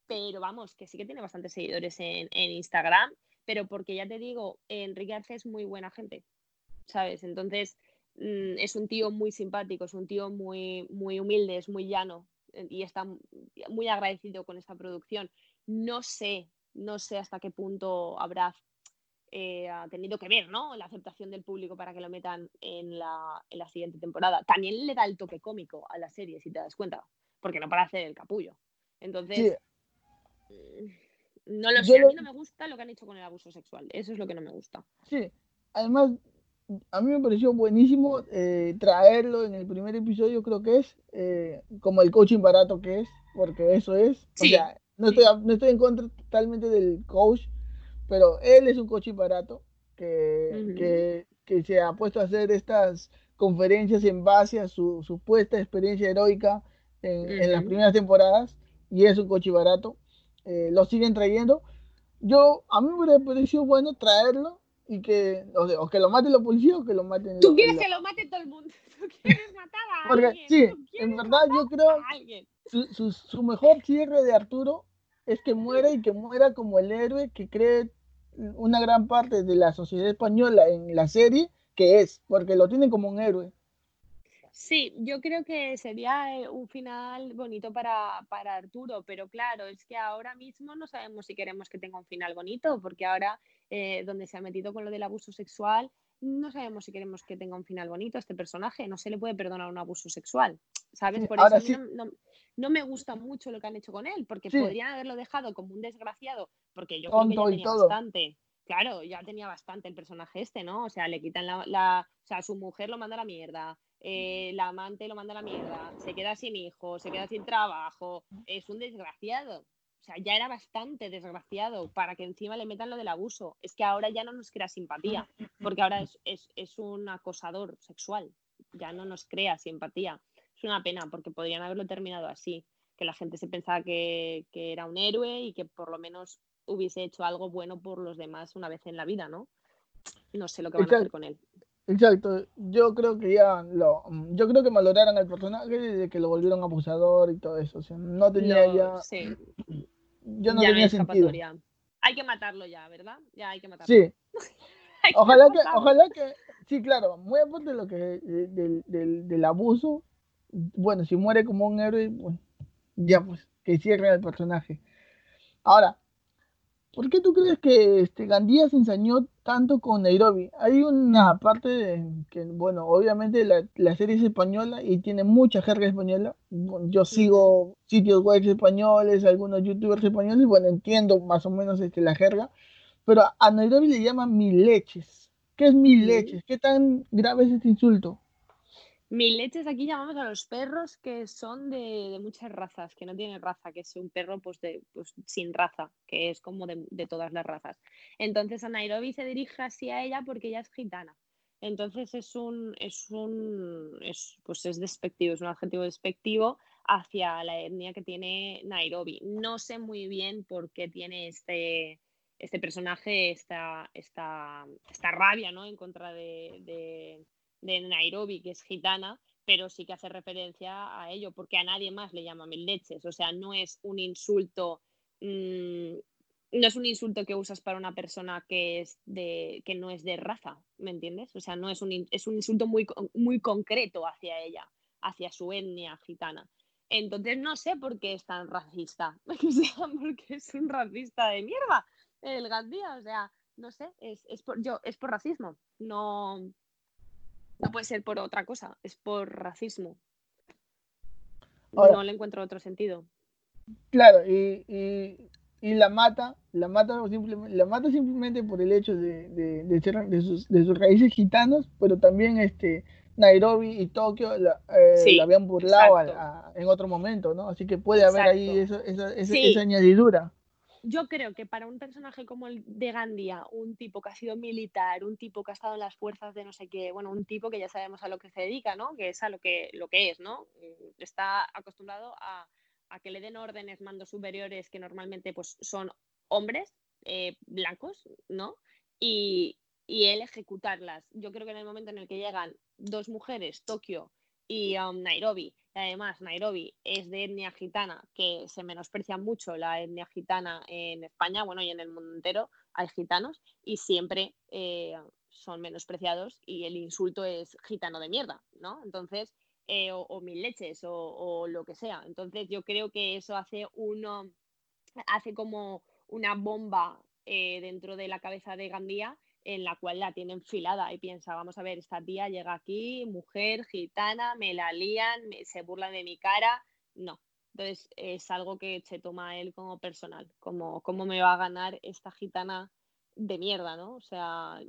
Speaker 2: Pero vamos, que sí que tiene bastantes seguidores en, en Instagram, pero porque ya te digo, Enrique Arce es muy buena gente, ¿sabes? Entonces, Mm, es un tío muy simpático, es un tío muy, muy humilde, es muy llano eh, y está muy agradecido con esta producción. No sé, no sé hasta qué punto habrá eh, tenido que ver ¿no? la aceptación del público para que lo metan en la, en la, siguiente temporada. También le da el toque cómico a la serie, si te das cuenta, porque no para hacer el capullo. Entonces, mm, no lo sé, a mí no me gusta lo que han hecho con el abuso sexual, eso es lo que no me gusta.
Speaker 3: Sí, además a mí me pareció buenísimo eh, traerlo en el primer episodio, creo que es, eh, como el coaching barato que es, porque eso es. o sea, no, estoy, no estoy en contra totalmente del coach, pero él es un coaching barato que, que, que, se ha puesto a hacer estas conferencias en base a su supuesta experiencia heroica en, en las primeras temporadas, y es un coaching barato. Eh, lo siguen trayendo. Yo, a mí me pareció bueno traerlo y que, o, que lo maten los policías o que lo maten.
Speaker 2: Tú quieres que lo mate todo el mundo. Tú quieres matar a Porque, alguien.
Speaker 3: Sí, en verdad yo creo su, su, su, mejor cierre de Arturo es que muera y que muera como el héroe que cree una gran parte de la sociedad española en la serie que es, porque lo tienen como un héroe.
Speaker 2: Sí, yo creo que sería eh, un final bonito para, para Arturo, pero claro, es que ahora mismo no sabemos si queremos que tenga un final bonito, porque ahora eh, donde se ha metido con lo del abuso sexual, no sabemos si queremos que tenga un final bonito este personaje, no se le puede perdonar un abuso sexual, ¿sabes? Por eso no, me gusta mucho lo que han hecho con él, porque podrían haberlo dejado como un desgraciado, porque yo creo que ya tenía bastante. Claro, ya tenía bastante el personaje este, ¿no? O sea, le quitan la, la o sea, su mujer lo manda a la mierda, eh, la amante lo manda a la mierda, se queda sin hijos, se queda sin trabajo, es un desgraciado. O sea, ya era bastante desgraciado para que encima le metan lo del abuso. Es que ahora ya no nos crea simpatía, porque ahora es, un acosador sexual, ya no nos crea simpatía. Es una pena, porque podrían haberlo terminado así, que la gente se pensaba que, que era un héroe y que por lo menos hubiese hecho algo bueno por los demás una vez en la vida, ¿no? No sé lo que van a hacer con él.
Speaker 3: Exacto, yo creo que ya lo, yo creo que valoraron al personaje de que lo volvieron abusador y todo eso, o sea, no tenía ya,
Speaker 2: sí.
Speaker 3: Ya no tenía sentido.
Speaker 2: Hay que matarlo ya, ¿verdad? Ya hay que matarlo.
Speaker 3: Sí. ojalá que, ojalá que, sí, claro, muy aparte de lo que del, del, del abuso, bueno, si muere como un héroe, bueno, ya pues, que cierre el personaje. Ahora, ¿Por qué tú crees que este, Gandía se ensañó tanto con Nairobi? Hay una parte de, que, bueno, obviamente la, serie es española y tiene mucha jerga española. Yo sigo sitios web españoles, algunos youtubers españoles, bueno, entiendo más o menos este, la jerga, pero a Nairobi le llaman mil leches. ¿Qué es mil leches? ¿Qué tan grave es este insulto?
Speaker 2: Mil leches aquí llamamos a los perros que son de, muchas razas, que no tienen raza, que es un perro pues, de, pues, sin raza, que es como de, todas las razas. Entonces a Nairobi se dirige así a ella porque ella es gitana. Entonces es un, es un, es, pues es despectivo, es un adjetivo despectivo hacia la etnia que tiene Nairobi. No sé muy bien por qué tiene este, este personaje, esta, esta, esta rabia ¿no? en contra de de Nairobi, que es gitana, pero sí que hace referencia a ello, porque a nadie más le llama mil leches. O sea, no es un insulto. Mm, no es un insulto que usas para una persona que es de que no es de raza, ¿me entiendes? O sea, no es un, es un insulto muy, muy concreto hacia ella, hacia su etnia gitana. Entonces no sé por qué es tan racista. Porque es un racista de mierda el Gandía. O sea, no sé, es, es por, yo, es por racismo. No, no puede ser por otra cosa, es por racismo. no le encuentro otro sentido.
Speaker 3: Claro, y, y, la mata, la mata simplemente, la mata simplemente por el hecho de, de, de, sus, de sus raíces gitanos, pero también este Nairobi y Tokio la, eh, habían burlado en otro momento, ¿no? Así que puede haber ahí esa, esa añadidura
Speaker 2: yo creo que para un personaje como el de Gandía, un tipo que ha sido militar, un tipo que ha estado en las fuerzas de no sé qué, bueno, un tipo que ya sabemos a lo que se dedica, ¿no? Que es a lo que, lo que es, ¿no? Mm, está acostumbrado a, que le den órdenes mandos superiores que normalmente pues son hombres eh, blancos, ¿no? Y, y él ejecutarlas. Yo creo que en el momento en el que llegan dos mujeres, Tokio y um, Nairobi, además Nairobi es de etnia gitana, que se menosprecia mucho la etnia gitana en España, bueno, y en el mundo entero hay gitanos y siempre eh, son menospreciados y el insulto es gitano de mierda, ¿no? Entonces, eh, o, mil leches o, lo que sea. Entonces, yo creo que eso hace uno, hace como una bomba eh, dentro de la cabeza de Gandía en la cual la tiene enfilada y piensa, vamos a ver, esta tía llega aquí, mujer, gitana, me la lían, se burlan de mi cara. No. Entonces es algo que se toma él como personal, como cómo me va a ganar esta gitana de mierda, ¿no? O sea,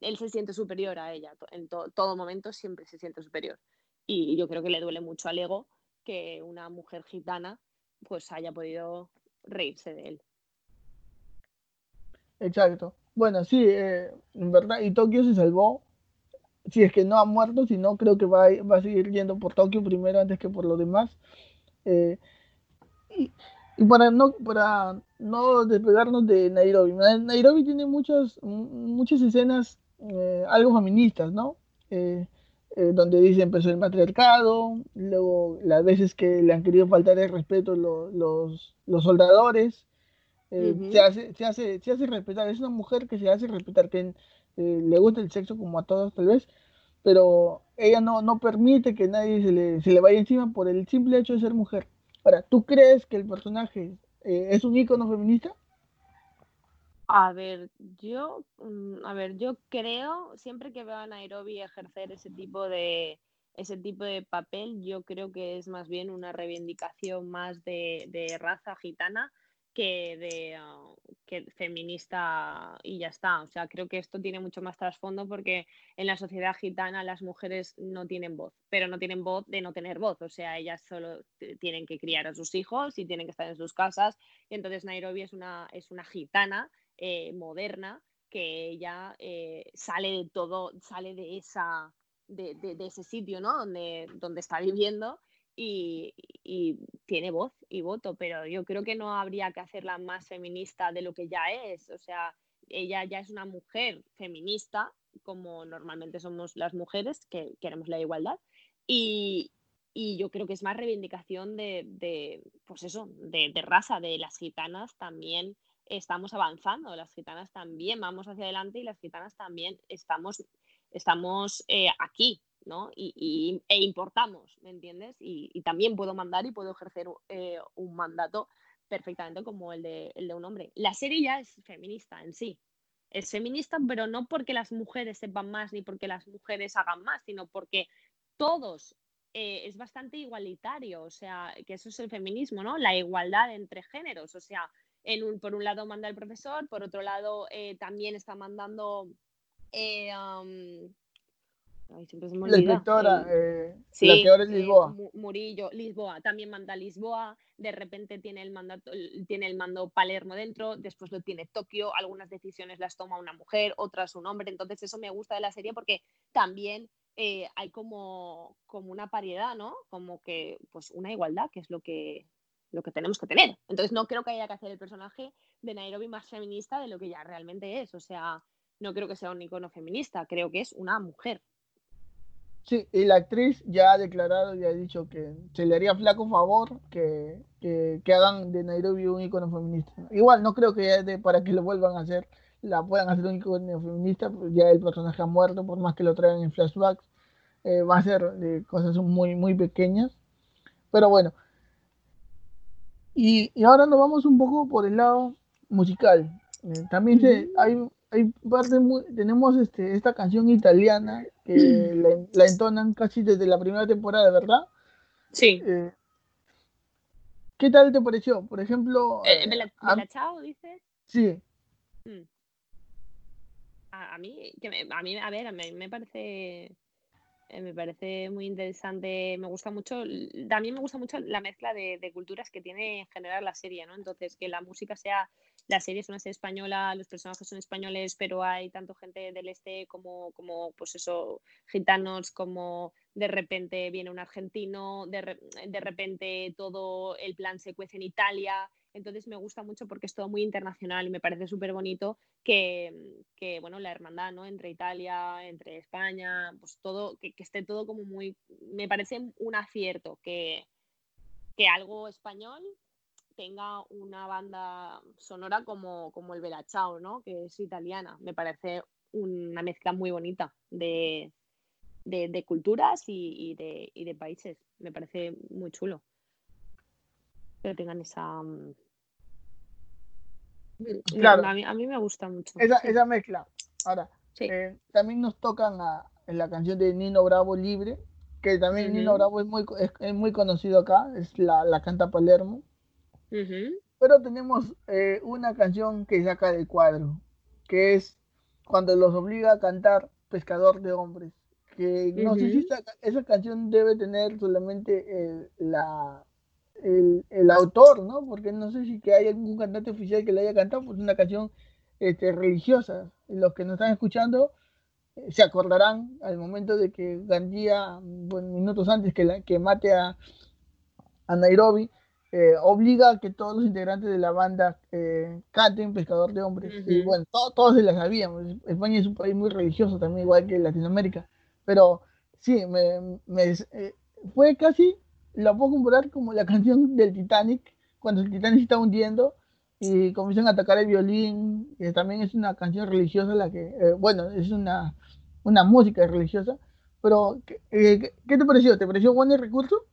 Speaker 2: él se siente superior a ella, en todo momento siempre se siente superior. Y yo creo que le duele mucho al ego que una mujer gitana pues haya podido reírse de él.
Speaker 3: Exacto. Bueno, sí, eh, en verdad, y Tokio se salvó. Si es que no ha muerto, si no, creo que va, a- seguir yendo por Tokio primero antes que por los demás. Eh, y, para no, despegarnos de Nairobi, Nairobi tiene muchas, escenas eh, algo feministas, ¿no? donde dice empezó el matriarcado, luego las veces que le han querido faltar el respeto los soldadores, eh, se, hace, se, hace, se hace respetar, es una mujer que se hace respetar, que eh, le gusta el sexo como a todos tal vez, pero ella no, no permite que nadie se le, se le vaya encima por el simple hecho de ser mujer. Ahora, ¿tú crees que el personaje eh, es un ícono feminista?
Speaker 2: A ver, yo, mm, a ver, yo creo, siempre que veo a Nairobi ejercer ese tipo de, ese tipo de papel, yo creo que es más bien una reivindicación más de, de raza gitana que de ah, que feminista y ya está. O sea, creo que esto tiene mucho más trasfondo porque en la sociedad gitana las mujeres no tienen voz, pero no tienen voz de no tener voz. O sea, ellas solo tienen que criar a sus hijos y tienen que estar en sus casas. Y entonces Nairobi es una, es una gitana eh, moderna que ella eh, sale de todo, sale de esa de, de, ese sitio, ¿no? Donde, donde está viviendo y, tiene voz y voto, pero yo creo que no habría que hacerla más feminista de lo que ya es. O sea, ella ya es una mujer feminista, como normalmente somos las mujeres que queremos la igualdad. Y, yo creo que es más reivindicación de, de pues eso, de, raza, de las gitanas también estamos avanzando, las gitanas también vamos hacia adelante y las gitanas también estamos, estamos eh, aquí, ¿no? Y, e importamos, ¿me entiendes? Y, también puedo mandar y puedo ejercer eh, un mandato perfectamente como el de, un hombre. La serie ya es feminista en sí. Es feminista, pero no porque las mujeres sepan más ni porque las mujeres hagan más, sino porque todos eh, es bastante igualitario, o sea, que eso es el feminismo, ¿no? La igualdad entre géneros, o sea, en un, por un lado manda el profesor, por otro lado eh, también está mandando
Speaker 3: la inspectora, eh, la que ahora es Lisboa.
Speaker 2: Murillo, Lisboa, también manda Lisboa, de repente tiene el, mandato, tiene el mando Palermo dentro, después lo tiene Tokio, algunas decisiones las toma una mujer, otras un hombre, entonces eso me gusta de la serie porque también eh, hay como, como una paridad, ¿no? Como que, pues una igualdad, que es lo que, lo que tenemos que tener. Entonces no creo que haya que hacer el personaje de Nairobi más feminista de lo que ya realmente es, o sea, no creo que sea un icono feminista, creo que es una mujer.
Speaker 3: Sí, y la actriz ya ha declarado y ha dicho que se le haría flaco favor que, que, hagan de Nairobi un icono feminista. Igual, no creo que para que lo vuelvan a hacer, la puedan hacer un icono feminista, pues ya el personaje ha muerto, por más que lo traigan en flashbacks, eh, va a ser de cosas muy, muy pequeñas. Pero bueno, y, y ahora nos vamos un poco por el lado musical. Eh, también se, hay hay parte tenemos este, esta canción italiana que la, entonan casi desde la primera temporada, ¿verdad?
Speaker 2: Sí. Eh,
Speaker 3: ¿Qué tal te pareció? Por ejemplo...
Speaker 2: Eh, ¿Bella, Chao, dices?
Speaker 3: Sí.
Speaker 2: Mm. A, mí, que a mí, a ver, a mí me parece eh, me parece muy interesante, me gusta mucho, también me gusta mucho la mezcla de, culturas que tiene en general la serie, ¿no? Entonces, que la música sea, la serie es una serie española, los personajes son españoles, pero hay tanto gente del este como, como pues eso, gitanos, como de repente viene un argentino, de, de repente todo el plan se cuece en Italia, entonces me gusta mucho porque es todo muy internacional y me parece súper bonito que, que, bueno, la hermandad, ¿no? Entre Italia, entre España, pues todo, que, esté todo como muy, me parece un acierto que, que algo español tenga una banda sonora como, como el Bella Ciao, ¿no? Que es italiana. Me parece una mezcla muy bonita de, de, culturas y, de, y de países. Me parece muy chulo que tengan esa, mm, Claro. A mí, me gusta mucho.
Speaker 3: Esa, mezcla. Ahora, eh, también nos tocan en la canción de Nino Bravo Libre, que también Nino Bravo es muy, es, muy conocido acá, es la, la canta Palermo. Pero tenemos eh, una canción que saca del cuadro, que es cuando los obliga a cantar Pescador de Hombres. Que no sé si esa canción debe tener solamente eh, la, el, autor, ¿no? Porque no sé si que hay algún cantante oficial que le haya cantado, pues una canción este, religiosa. Los que nos están escuchando eh, se acordarán al momento de que Gandía, bueno, minutos antes que, la, que mate a, a Nairobi, eh, obliga a que todos los integrantes de la banda eh, canten Pescador de Hombres. Y bueno, todos se la sabíamos. España es un país muy religioso también, igual que Latinoamérica. Pero sí, me, me fue casi la puedo comparar como la canción del Titanic, cuando el Titanic se está hundiendo y comienzan a atacar el violín, que también es una canción religiosa, la que, eh, bueno, es una, una música religiosa, Pero, ¿qué, qué te pareció? ¿Te pareció bueno el recurso?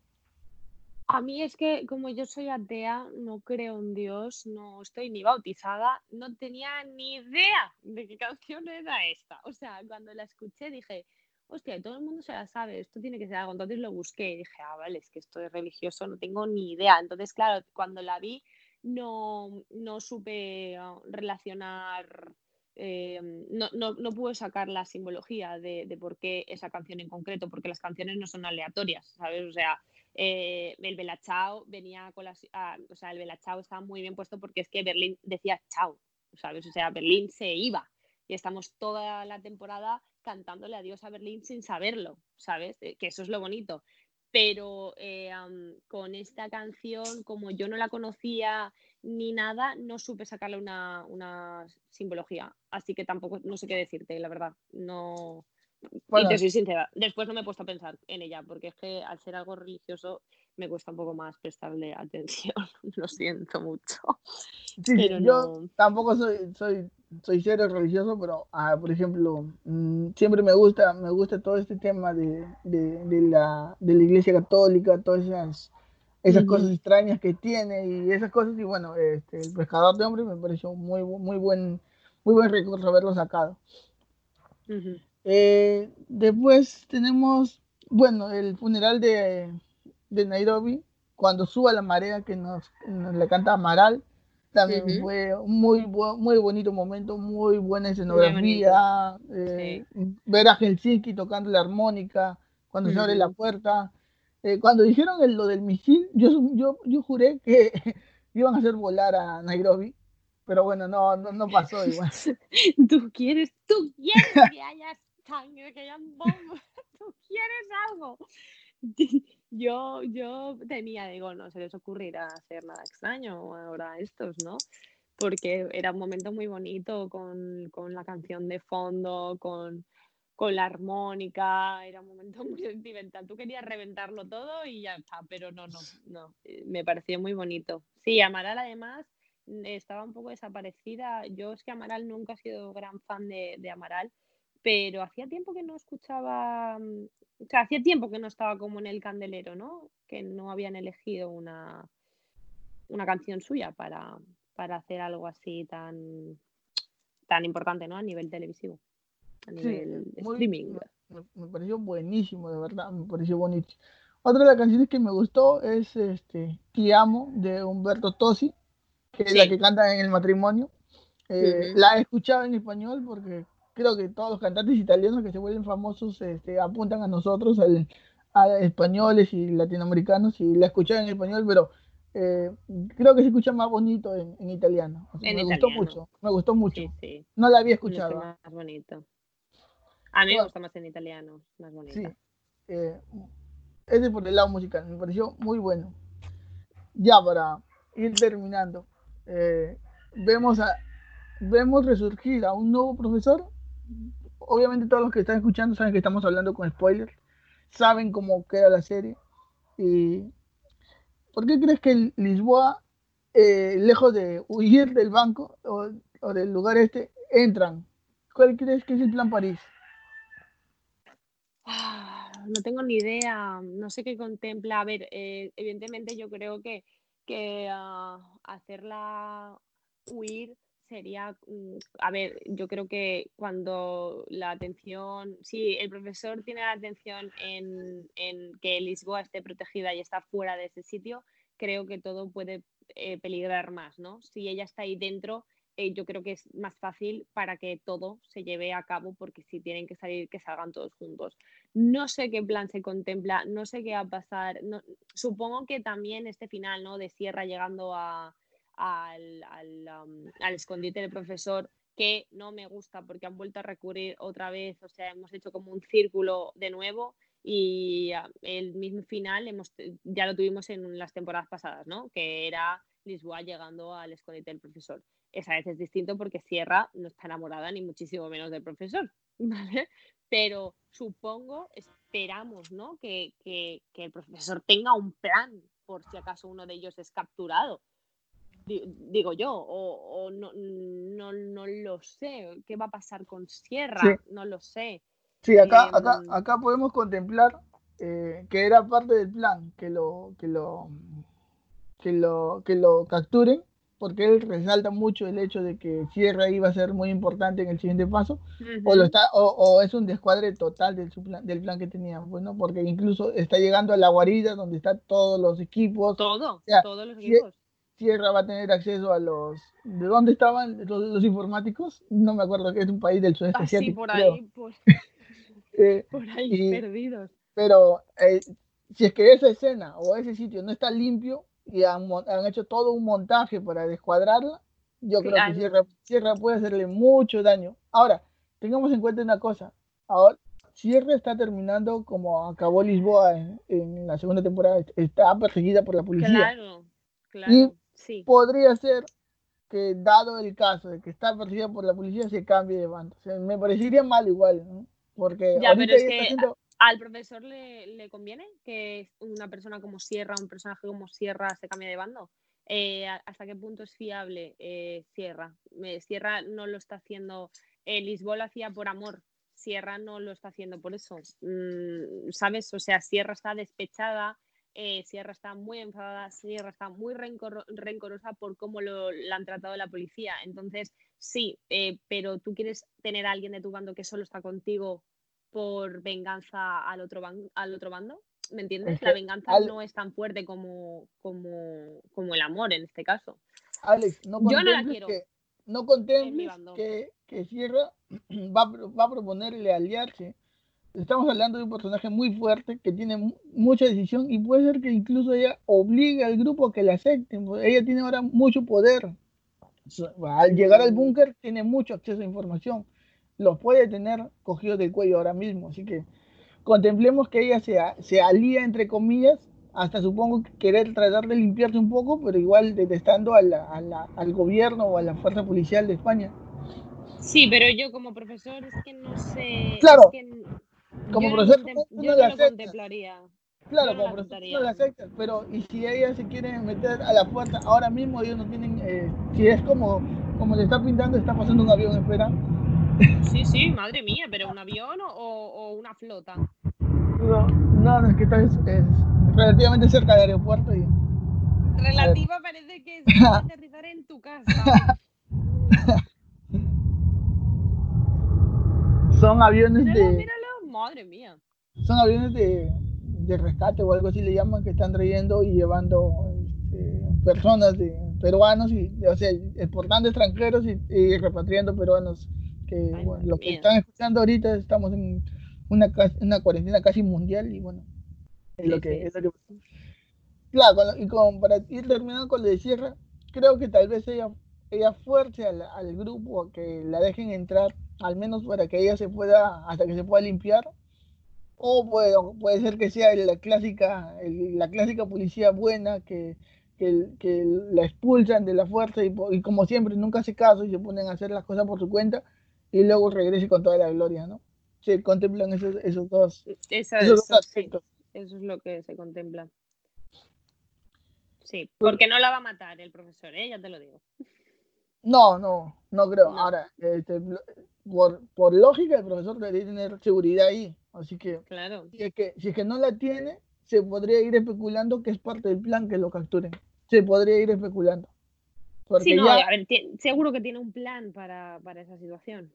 Speaker 2: A mí es que como yo soy atea, no creo en Dios, no estoy ni bautizada, no tenía ni idea de qué canción era esta. O sea, cuando la escuché dije, hostia, todo el mundo se la sabe, esto tiene que ser algo. Entonces lo busqué y dije, ah, vale, es que esto es religioso, no tengo ni idea. Entonces, claro, cuando la vi no, no supe ah, relacionar, eh, no, no, no, pude sacar la simbología de, de por qué esa canción en concreto, porque las canciones no son aleatorias, ¿sabes? O sea, eh, el Belachao venía con las, o sea, el Belachao estaba muy bien puesto porque es que Berlín decía chao, ¿sabes? O sea, Berlín se iba y estamos toda la temporada cantándole adiós a Berlín sin saberlo, ¿sabes? Eh, que eso es lo bonito. Pero eh, con esta canción, como yo no la conocía ni nada, no supe sacarle una, una simbología. Así que tampoco, no sé qué decirte, la verdad. No, y te soy sincera, después no me he puesto a pensar en ella, porque es que al ser algo religioso me cuesta un poco más prestarle atención. Lo siento mucho.
Speaker 3: Sí, yo tampoco soy, soy, soy cero religioso, pero ah, por ejemplo, mm, siempre me gusta, me gusta todo este tema de, de, de la, de la iglesia católica, todas esas, esas cosas extrañas que tiene y esas cosas, y bueno, este, el pescador de hombres me pareció muy, muy buen, muy buen recurso haberlo sacado. Eh, después tenemos, bueno, el funeral de, de, Nairobi, cuando suba la marea que nos, le canta Amaral. También fue un muy, muy bonito momento, muy buena escenografía. Eh, ver a Helsinki tocando la armónica, cuando se abre la puerta. Eh, cuando dijeron lo del misil, yo, yo, yo juré que iban a hacer volar a Nairobi, pero bueno, no, no, no pasó igual.
Speaker 2: tú quieres, tú quieres que haya que hayan bombas, tú quieres algo. Yo, yo tenía, digo, no se les ocurrirá hacer nada extraño ahora estos, ¿no? Porque era un momento muy bonito con, con la canción de fondo, con, con la armónica, era un momento muy sentimental. Tú querías reventarlo todo y ya está, pero no, no, no, eh, me pareció muy bonito. Sí, Amaral además estaba un poco desaparecida. Yo es que Amaral nunca he sido gran fan de, de Amaral pero hacía tiempo que no escuchaba, mm, o sea, hacía tiempo que no estaba como en el candelero, ¿no? Que no habían elegido una, una canción suya para, para hacer algo así tan, tan importante, ¿no? A nivel televisivo, a nivel streaming.
Speaker 3: Me, pareció buenísimo, de verdad, me pareció bonito. Otra de las canciones que me gustó es este Ti amo de Humberto Tosi, que es la que canta en el matrimonio. Eh, la he escuchado en español porque creo que todos los cantantes italianos que se vuelven famosos este, apuntan a nosotros, a españoles y latinoamericanos, y la escuchan en español, pero eh, creo que se escucha más bonito en, italiano. me gustó mucho, me gustó mucho. No la había escuchado.
Speaker 2: Más bonito. A mí me gusta más en italiano, más bonito. Sí.
Speaker 3: Eh, ese por el lado musical, me pareció muy bueno. Ya para ir terminando, eh, vemos a vemos resurgir a un nuevo profesor obviamente todos los que están escuchando saben que estamos hablando con spoilers, saben cómo queda la serie. Y ¿Por qué crees que Lisboa, eh, lejos de huir del banco o, del lugar este, entran? ¿Cuál crees que es el plan París?
Speaker 2: Ah, no tengo ni idea, no sé qué contempla. A ver, eh, evidentemente yo creo que, que ah, hacerla huir sería, mm, a ver, yo creo que cuando la atención, si el profesor tiene la atención en, que Lisboa esté protegida y está fuera de ese sitio, creo que todo puede eh, peligrar más, ¿no? Si ella está ahí dentro, eh, yo creo que es más fácil para que todo se lleve a cabo, porque si tienen que salir, que salgan todos juntos. No sé qué plan se contempla, no sé qué va a pasar. supongo que también este final, ¿no? De Sierra llegando a, al, al, escondite del profesor que no me gusta porque han vuelto a recurrir otra vez, o sea, hemos hecho como un círculo de nuevo y el mismo final hemos, ya lo tuvimos en las temporadas pasadas, ¿no? Que era Lisboa llegando al escondite del profesor. Esa vez es distinto porque Sierra no está enamorada ni muchísimo menos del profesor, ¿vale? Pero supongo, esperamos, ¿no? Que, que, que el profesor tenga un plan por si acaso uno de ellos es capturado digo yo, o, no, no, no, lo sé. ¿Qué va a pasar con Sierra? No lo sé.
Speaker 3: Sí, acá, acá,
Speaker 2: Em,
Speaker 3: acá podemos contemplar eh, que era parte del plan, que lo, que lo, que lo, que lo capturen, porque él resalta mucho el hecho de que Sierra iba a ser muy importante en el siguiente paso, o lo está, o, o es un descuadre total del, su plan, del plan que tenían, bueno, porque incluso está llegando a la guarida donde están todos los equipos,
Speaker 2: Todo,
Speaker 3: o sea,
Speaker 2: todos los equipos.
Speaker 3: Sierra va a tener acceso a los, ¿de dónde estaban los, los informáticos? No me acuerdo que es un país del sudeste
Speaker 2: Así
Speaker 3: asiático,
Speaker 2: por
Speaker 3: creo.
Speaker 2: ahí, pues,
Speaker 3: Eh,
Speaker 2: por ahí
Speaker 3: y,
Speaker 2: perdidos.
Speaker 3: pero eh, si es que esa escena o ese sitio no está limpio y han, hecho todo un montaje para descuadrarla, yo creo que. Sierra, Sierra puede hacerle mucho daño. Ahora, tengamos en cuenta una cosa. Ahora, Sierra está terminando como acabó Lisboa en, en la segunda temporada. Está perseguida por la policía.
Speaker 2: Claro,
Speaker 3: Y
Speaker 2: claro, sí.
Speaker 3: podría ser que, dado el caso de que está perseguida por la policía, se cambie de bando. O sea, me parecería mal igual, ¿no? Porque
Speaker 2: Ya,
Speaker 3: ahorita
Speaker 2: pero es
Speaker 3: ella está
Speaker 2: que
Speaker 3: haciendo...
Speaker 2: al profesor le, le conviene que una persona como Sierra, un personaje como Sierra se cambie de bando. Eh, ¿Hasta qué punto es fiable eh, Sierra? Eh, Sierra no lo está haciendo, Lisboa lo hacía por amor, Sierra no lo está haciendo por eso. Mm, ¿Sabes? O sea, Sierra está despechada, eh, Sierra está muy enfadada, Sierra está muy rencor- rencorosa por cómo lo, la han tratado la policía. Entonces, sí, eh, pero tú quieres tener a alguien de tu bando que solo está contigo por venganza al otro, ban- al otro bando. ¿Me entiendes?
Speaker 3: Es
Speaker 2: La venganza no es tan fuerte como, como, como el amor en este caso.
Speaker 3: Alex, no
Speaker 2: Yo no la quiero
Speaker 3: que, no contemples que, que Sierra va, va a proponerle aliarse. Estamos hablando de un personaje muy fuerte que tiene mu- mucha decisión y puede ser que incluso ella obligue al grupo a que la acepten. porque Ella tiene ahora mucho poder. Al llegar al
Speaker 2: Mm,
Speaker 3: búnker tiene mucho acceso a información. Los puede tener cogidos del cuello ahora mismo. Así que contemplemos que ella se, se alía, entre comillas, hasta supongo que querer tratar de limpiarse un poco, pero igual detestando a la- a la- al gobierno o a la fuerza policial de España.
Speaker 2: Sí, pero yo como profesor es que no sé, es
Speaker 3: Claro,
Speaker 2: que
Speaker 3: como
Speaker 2: yo no,
Speaker 3: profesor tú
Speaker 2: yo
Speaker 3: no
Speaker 2: no lo contemplaría.
Speaker 3: Claro,
Speaker 2: no
Speaker 3: como profesor no la aceptas, pero y si ella se quiere meter a la fuerza, ahora mismo ellos no tienen, eh, si es como, como le está pintando, está pasando un avión, espera.
Speaker 2: Sí, sí, madre mía, pero un avión o, o una flota.
Speaker 3: No, no, no, es que está es, es relativamente cerca del aeropuerto y.
Speaker 2: Relativa parece que se va a aterrizar en tu casa.
Speaker 3: son aviones
Speaker 2: Míralo,
Speaker 3: de,
Speaker 2: míralo, madre mía.
Speaker 3: son aviones de, de rescate o algo así le llaman, que están trayendo y llevando este, personas de peruanos y, o sea, exportando extranjeros y, y repatriando peruanos. Que
Speaker 2: Ay,
Speaker 3: bueno, lo que están escuchando ahorita estamos en una, una cuarentena casi mundial y bueno, es lo
Speaker 2: Sí,
Speaker 3: que,
Speaker 2: sí.
Speaker 3: es lo que Claro, con lo- y con, para ir terminando con lo de Sierra, creo que tal vez ella, ella fuerce al, al grupo a que la dejen entrar, al menos para que ella se pueda, hasta que se pueda limpiar, o puede, puede ser que sea la clásica, el- la clásica policía buena que, que, que la expulsan de la fuerza y, y como siempre nunca hace caso y se ponen a hacer las cosas por su cuenta y luego regrese con toda la gloria, ¿no? Se contemplan esos, esos dos,
Speaker 2: Eso,
Speaker 3: esos dos
Speaker 2: eso sí,
Speaker 3: aspectos.
Speaker 2: eso es lo que se contempla. Sí, porque no la va a matar el profesor, ¿eh? Ya te lo digo.
Speaker 3: No, no, no creo.
Speaker 2: No.
Speaker 3: Ahora, este, por, por lógica, el profesor debería tener seguridad ahí. Así que
Speaker 2: Claro.
Speaker 3: si es que, si es que no la tiene, se podría ir especulando que es parte del plan que lo capturen. Se podría ir especulando. Porque
Speaker 2: Sí, no,
Speaker 3: ya,
Speaker 2: a ver, seguro que tiene un plan para, para esa situación.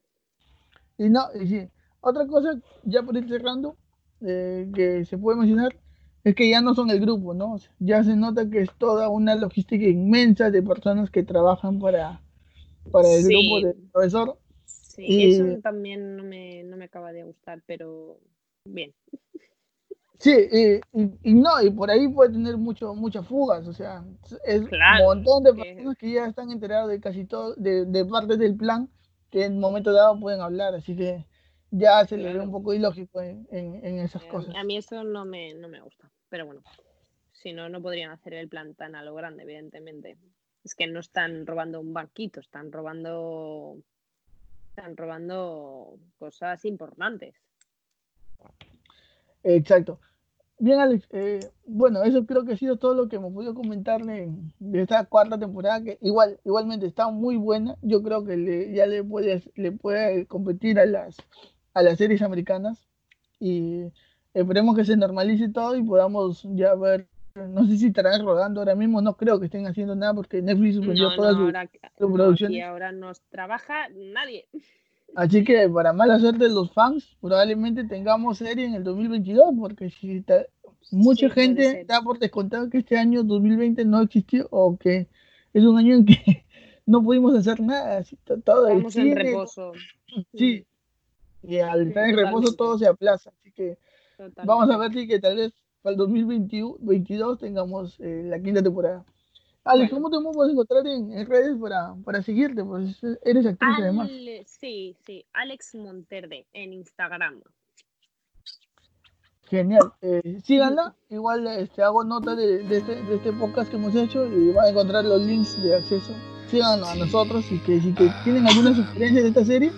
Speaker 3: y no, y sí. Otra cosa, ya por ir cerrando, eh, que se puede mencionar, es que ya no son el grupo, ¿no? Ya se nota que es toda una logística inmensa de personas que trabajan para, para el grupo
Speaker 2: Sí.
Speaker 3: del profesor.
Speaker 2: Sí,
Speaker 3: Y-
Speaker 2: eso también no me, no me acaba de gustar, pero bien.
Speaker 3: Sí, y, y- y no, y por ahí puede tener mucho, muchas fugas, o sea, es
Speaker 2: Claro,
Speaker 3: un montón de
Speaker 2: que-
Speaker 3: personas que ya están enteradas de casi todo, de, de partes del plan, que en momento dado pueden hablar, así que ya se le ve un poco ilógico en, en, en esas
Speaker 2: Eh,
Speaker 3: cosas.
Speaker 2: A mí eso no me, no me gusta, pero bueno, si no, no podrían hacer el plan tan a lo grande, evidentemente. Es que no están robando un banquito, están robando, están robando cosas importantes.
Speaker 3: Exacto. Bien, Alex, eh, bueno, eso creo que ha sido todo lo que hemos podido comentar de, de esta cuarta temporada, que igual, igualmente está muy buena. Yo creo que le, ya le puede, le puede competir a las, a las series americanas y esperemos que se normalice todo y podamos ya ver no sé si estarán rodando ahora mismo, no creo que estén haciendo nada porque Netflix suspendió
Speaker 2: No,
Speaker 3: todas
Speaker 2: no, ahora,
Speaker 3: sus
Speaker 2: no,
Speaker 3: producciones.
Speaker 2: aquí ahora nos trabaja nadie.
Speaker 3: Así que para mala suerte de los fans, probablemente tengamos serie en el 2022 porque si ta- mucha
Speaker 2: Sí,
Speaker 3: gente da por descontado que este año 2020 no existió o que es un año en que no pudimos hacer nada, todo el
Speaker 2: Estamos en reposo.
Speaker 3: sí, y al estar en reposo
Speaker 2: totalmente.
Speaker 3: todo se aplaza, así que Vamos a
Speaker 2: Totalmente.
Speaker 3: ver si que tal vez para el 2022 tengamos eh, la quinta temporada. Alex,
Speaker 2: Bueno.
Speaker 3: ¿cómo te podemos encontrar en, en redes para, para seguirte? Pues eres actriz además.
Speaker 2: Sí, sí, Alex Monterde en Instagram.
Speaker 3: Genial. Eh, síganla. Igual este, hago nota de, de este, de este podcast que hemos hecho y van a encontrar los links de acceso. Síganos a nosotros y que si que tienen alguna sugerencia de esta serie,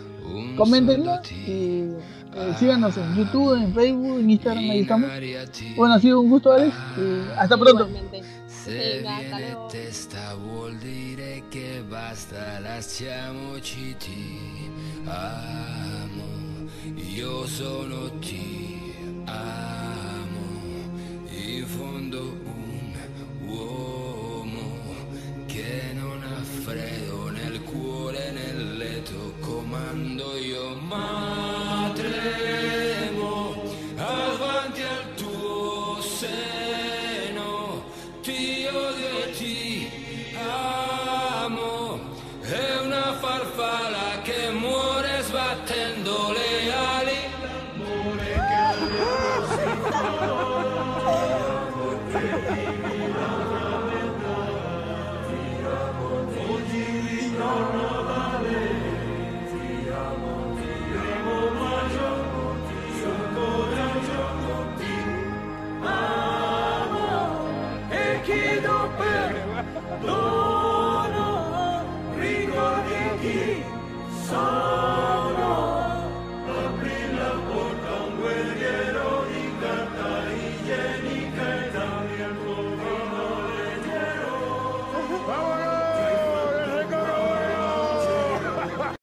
Speaker 3: coméntenla y eh, síganos en YouTube, en Facebook, en Instagram, ahí estamos. Bueno, ha sido un gusto, Alex. Eh, hasta pronto.
Speaker 4: Se viene testa vuol dire che basta, lasciamoci ti amo, io sono ti amo, in fondo un uomo che non ha freddo nel cuore, nel letto comando io mai.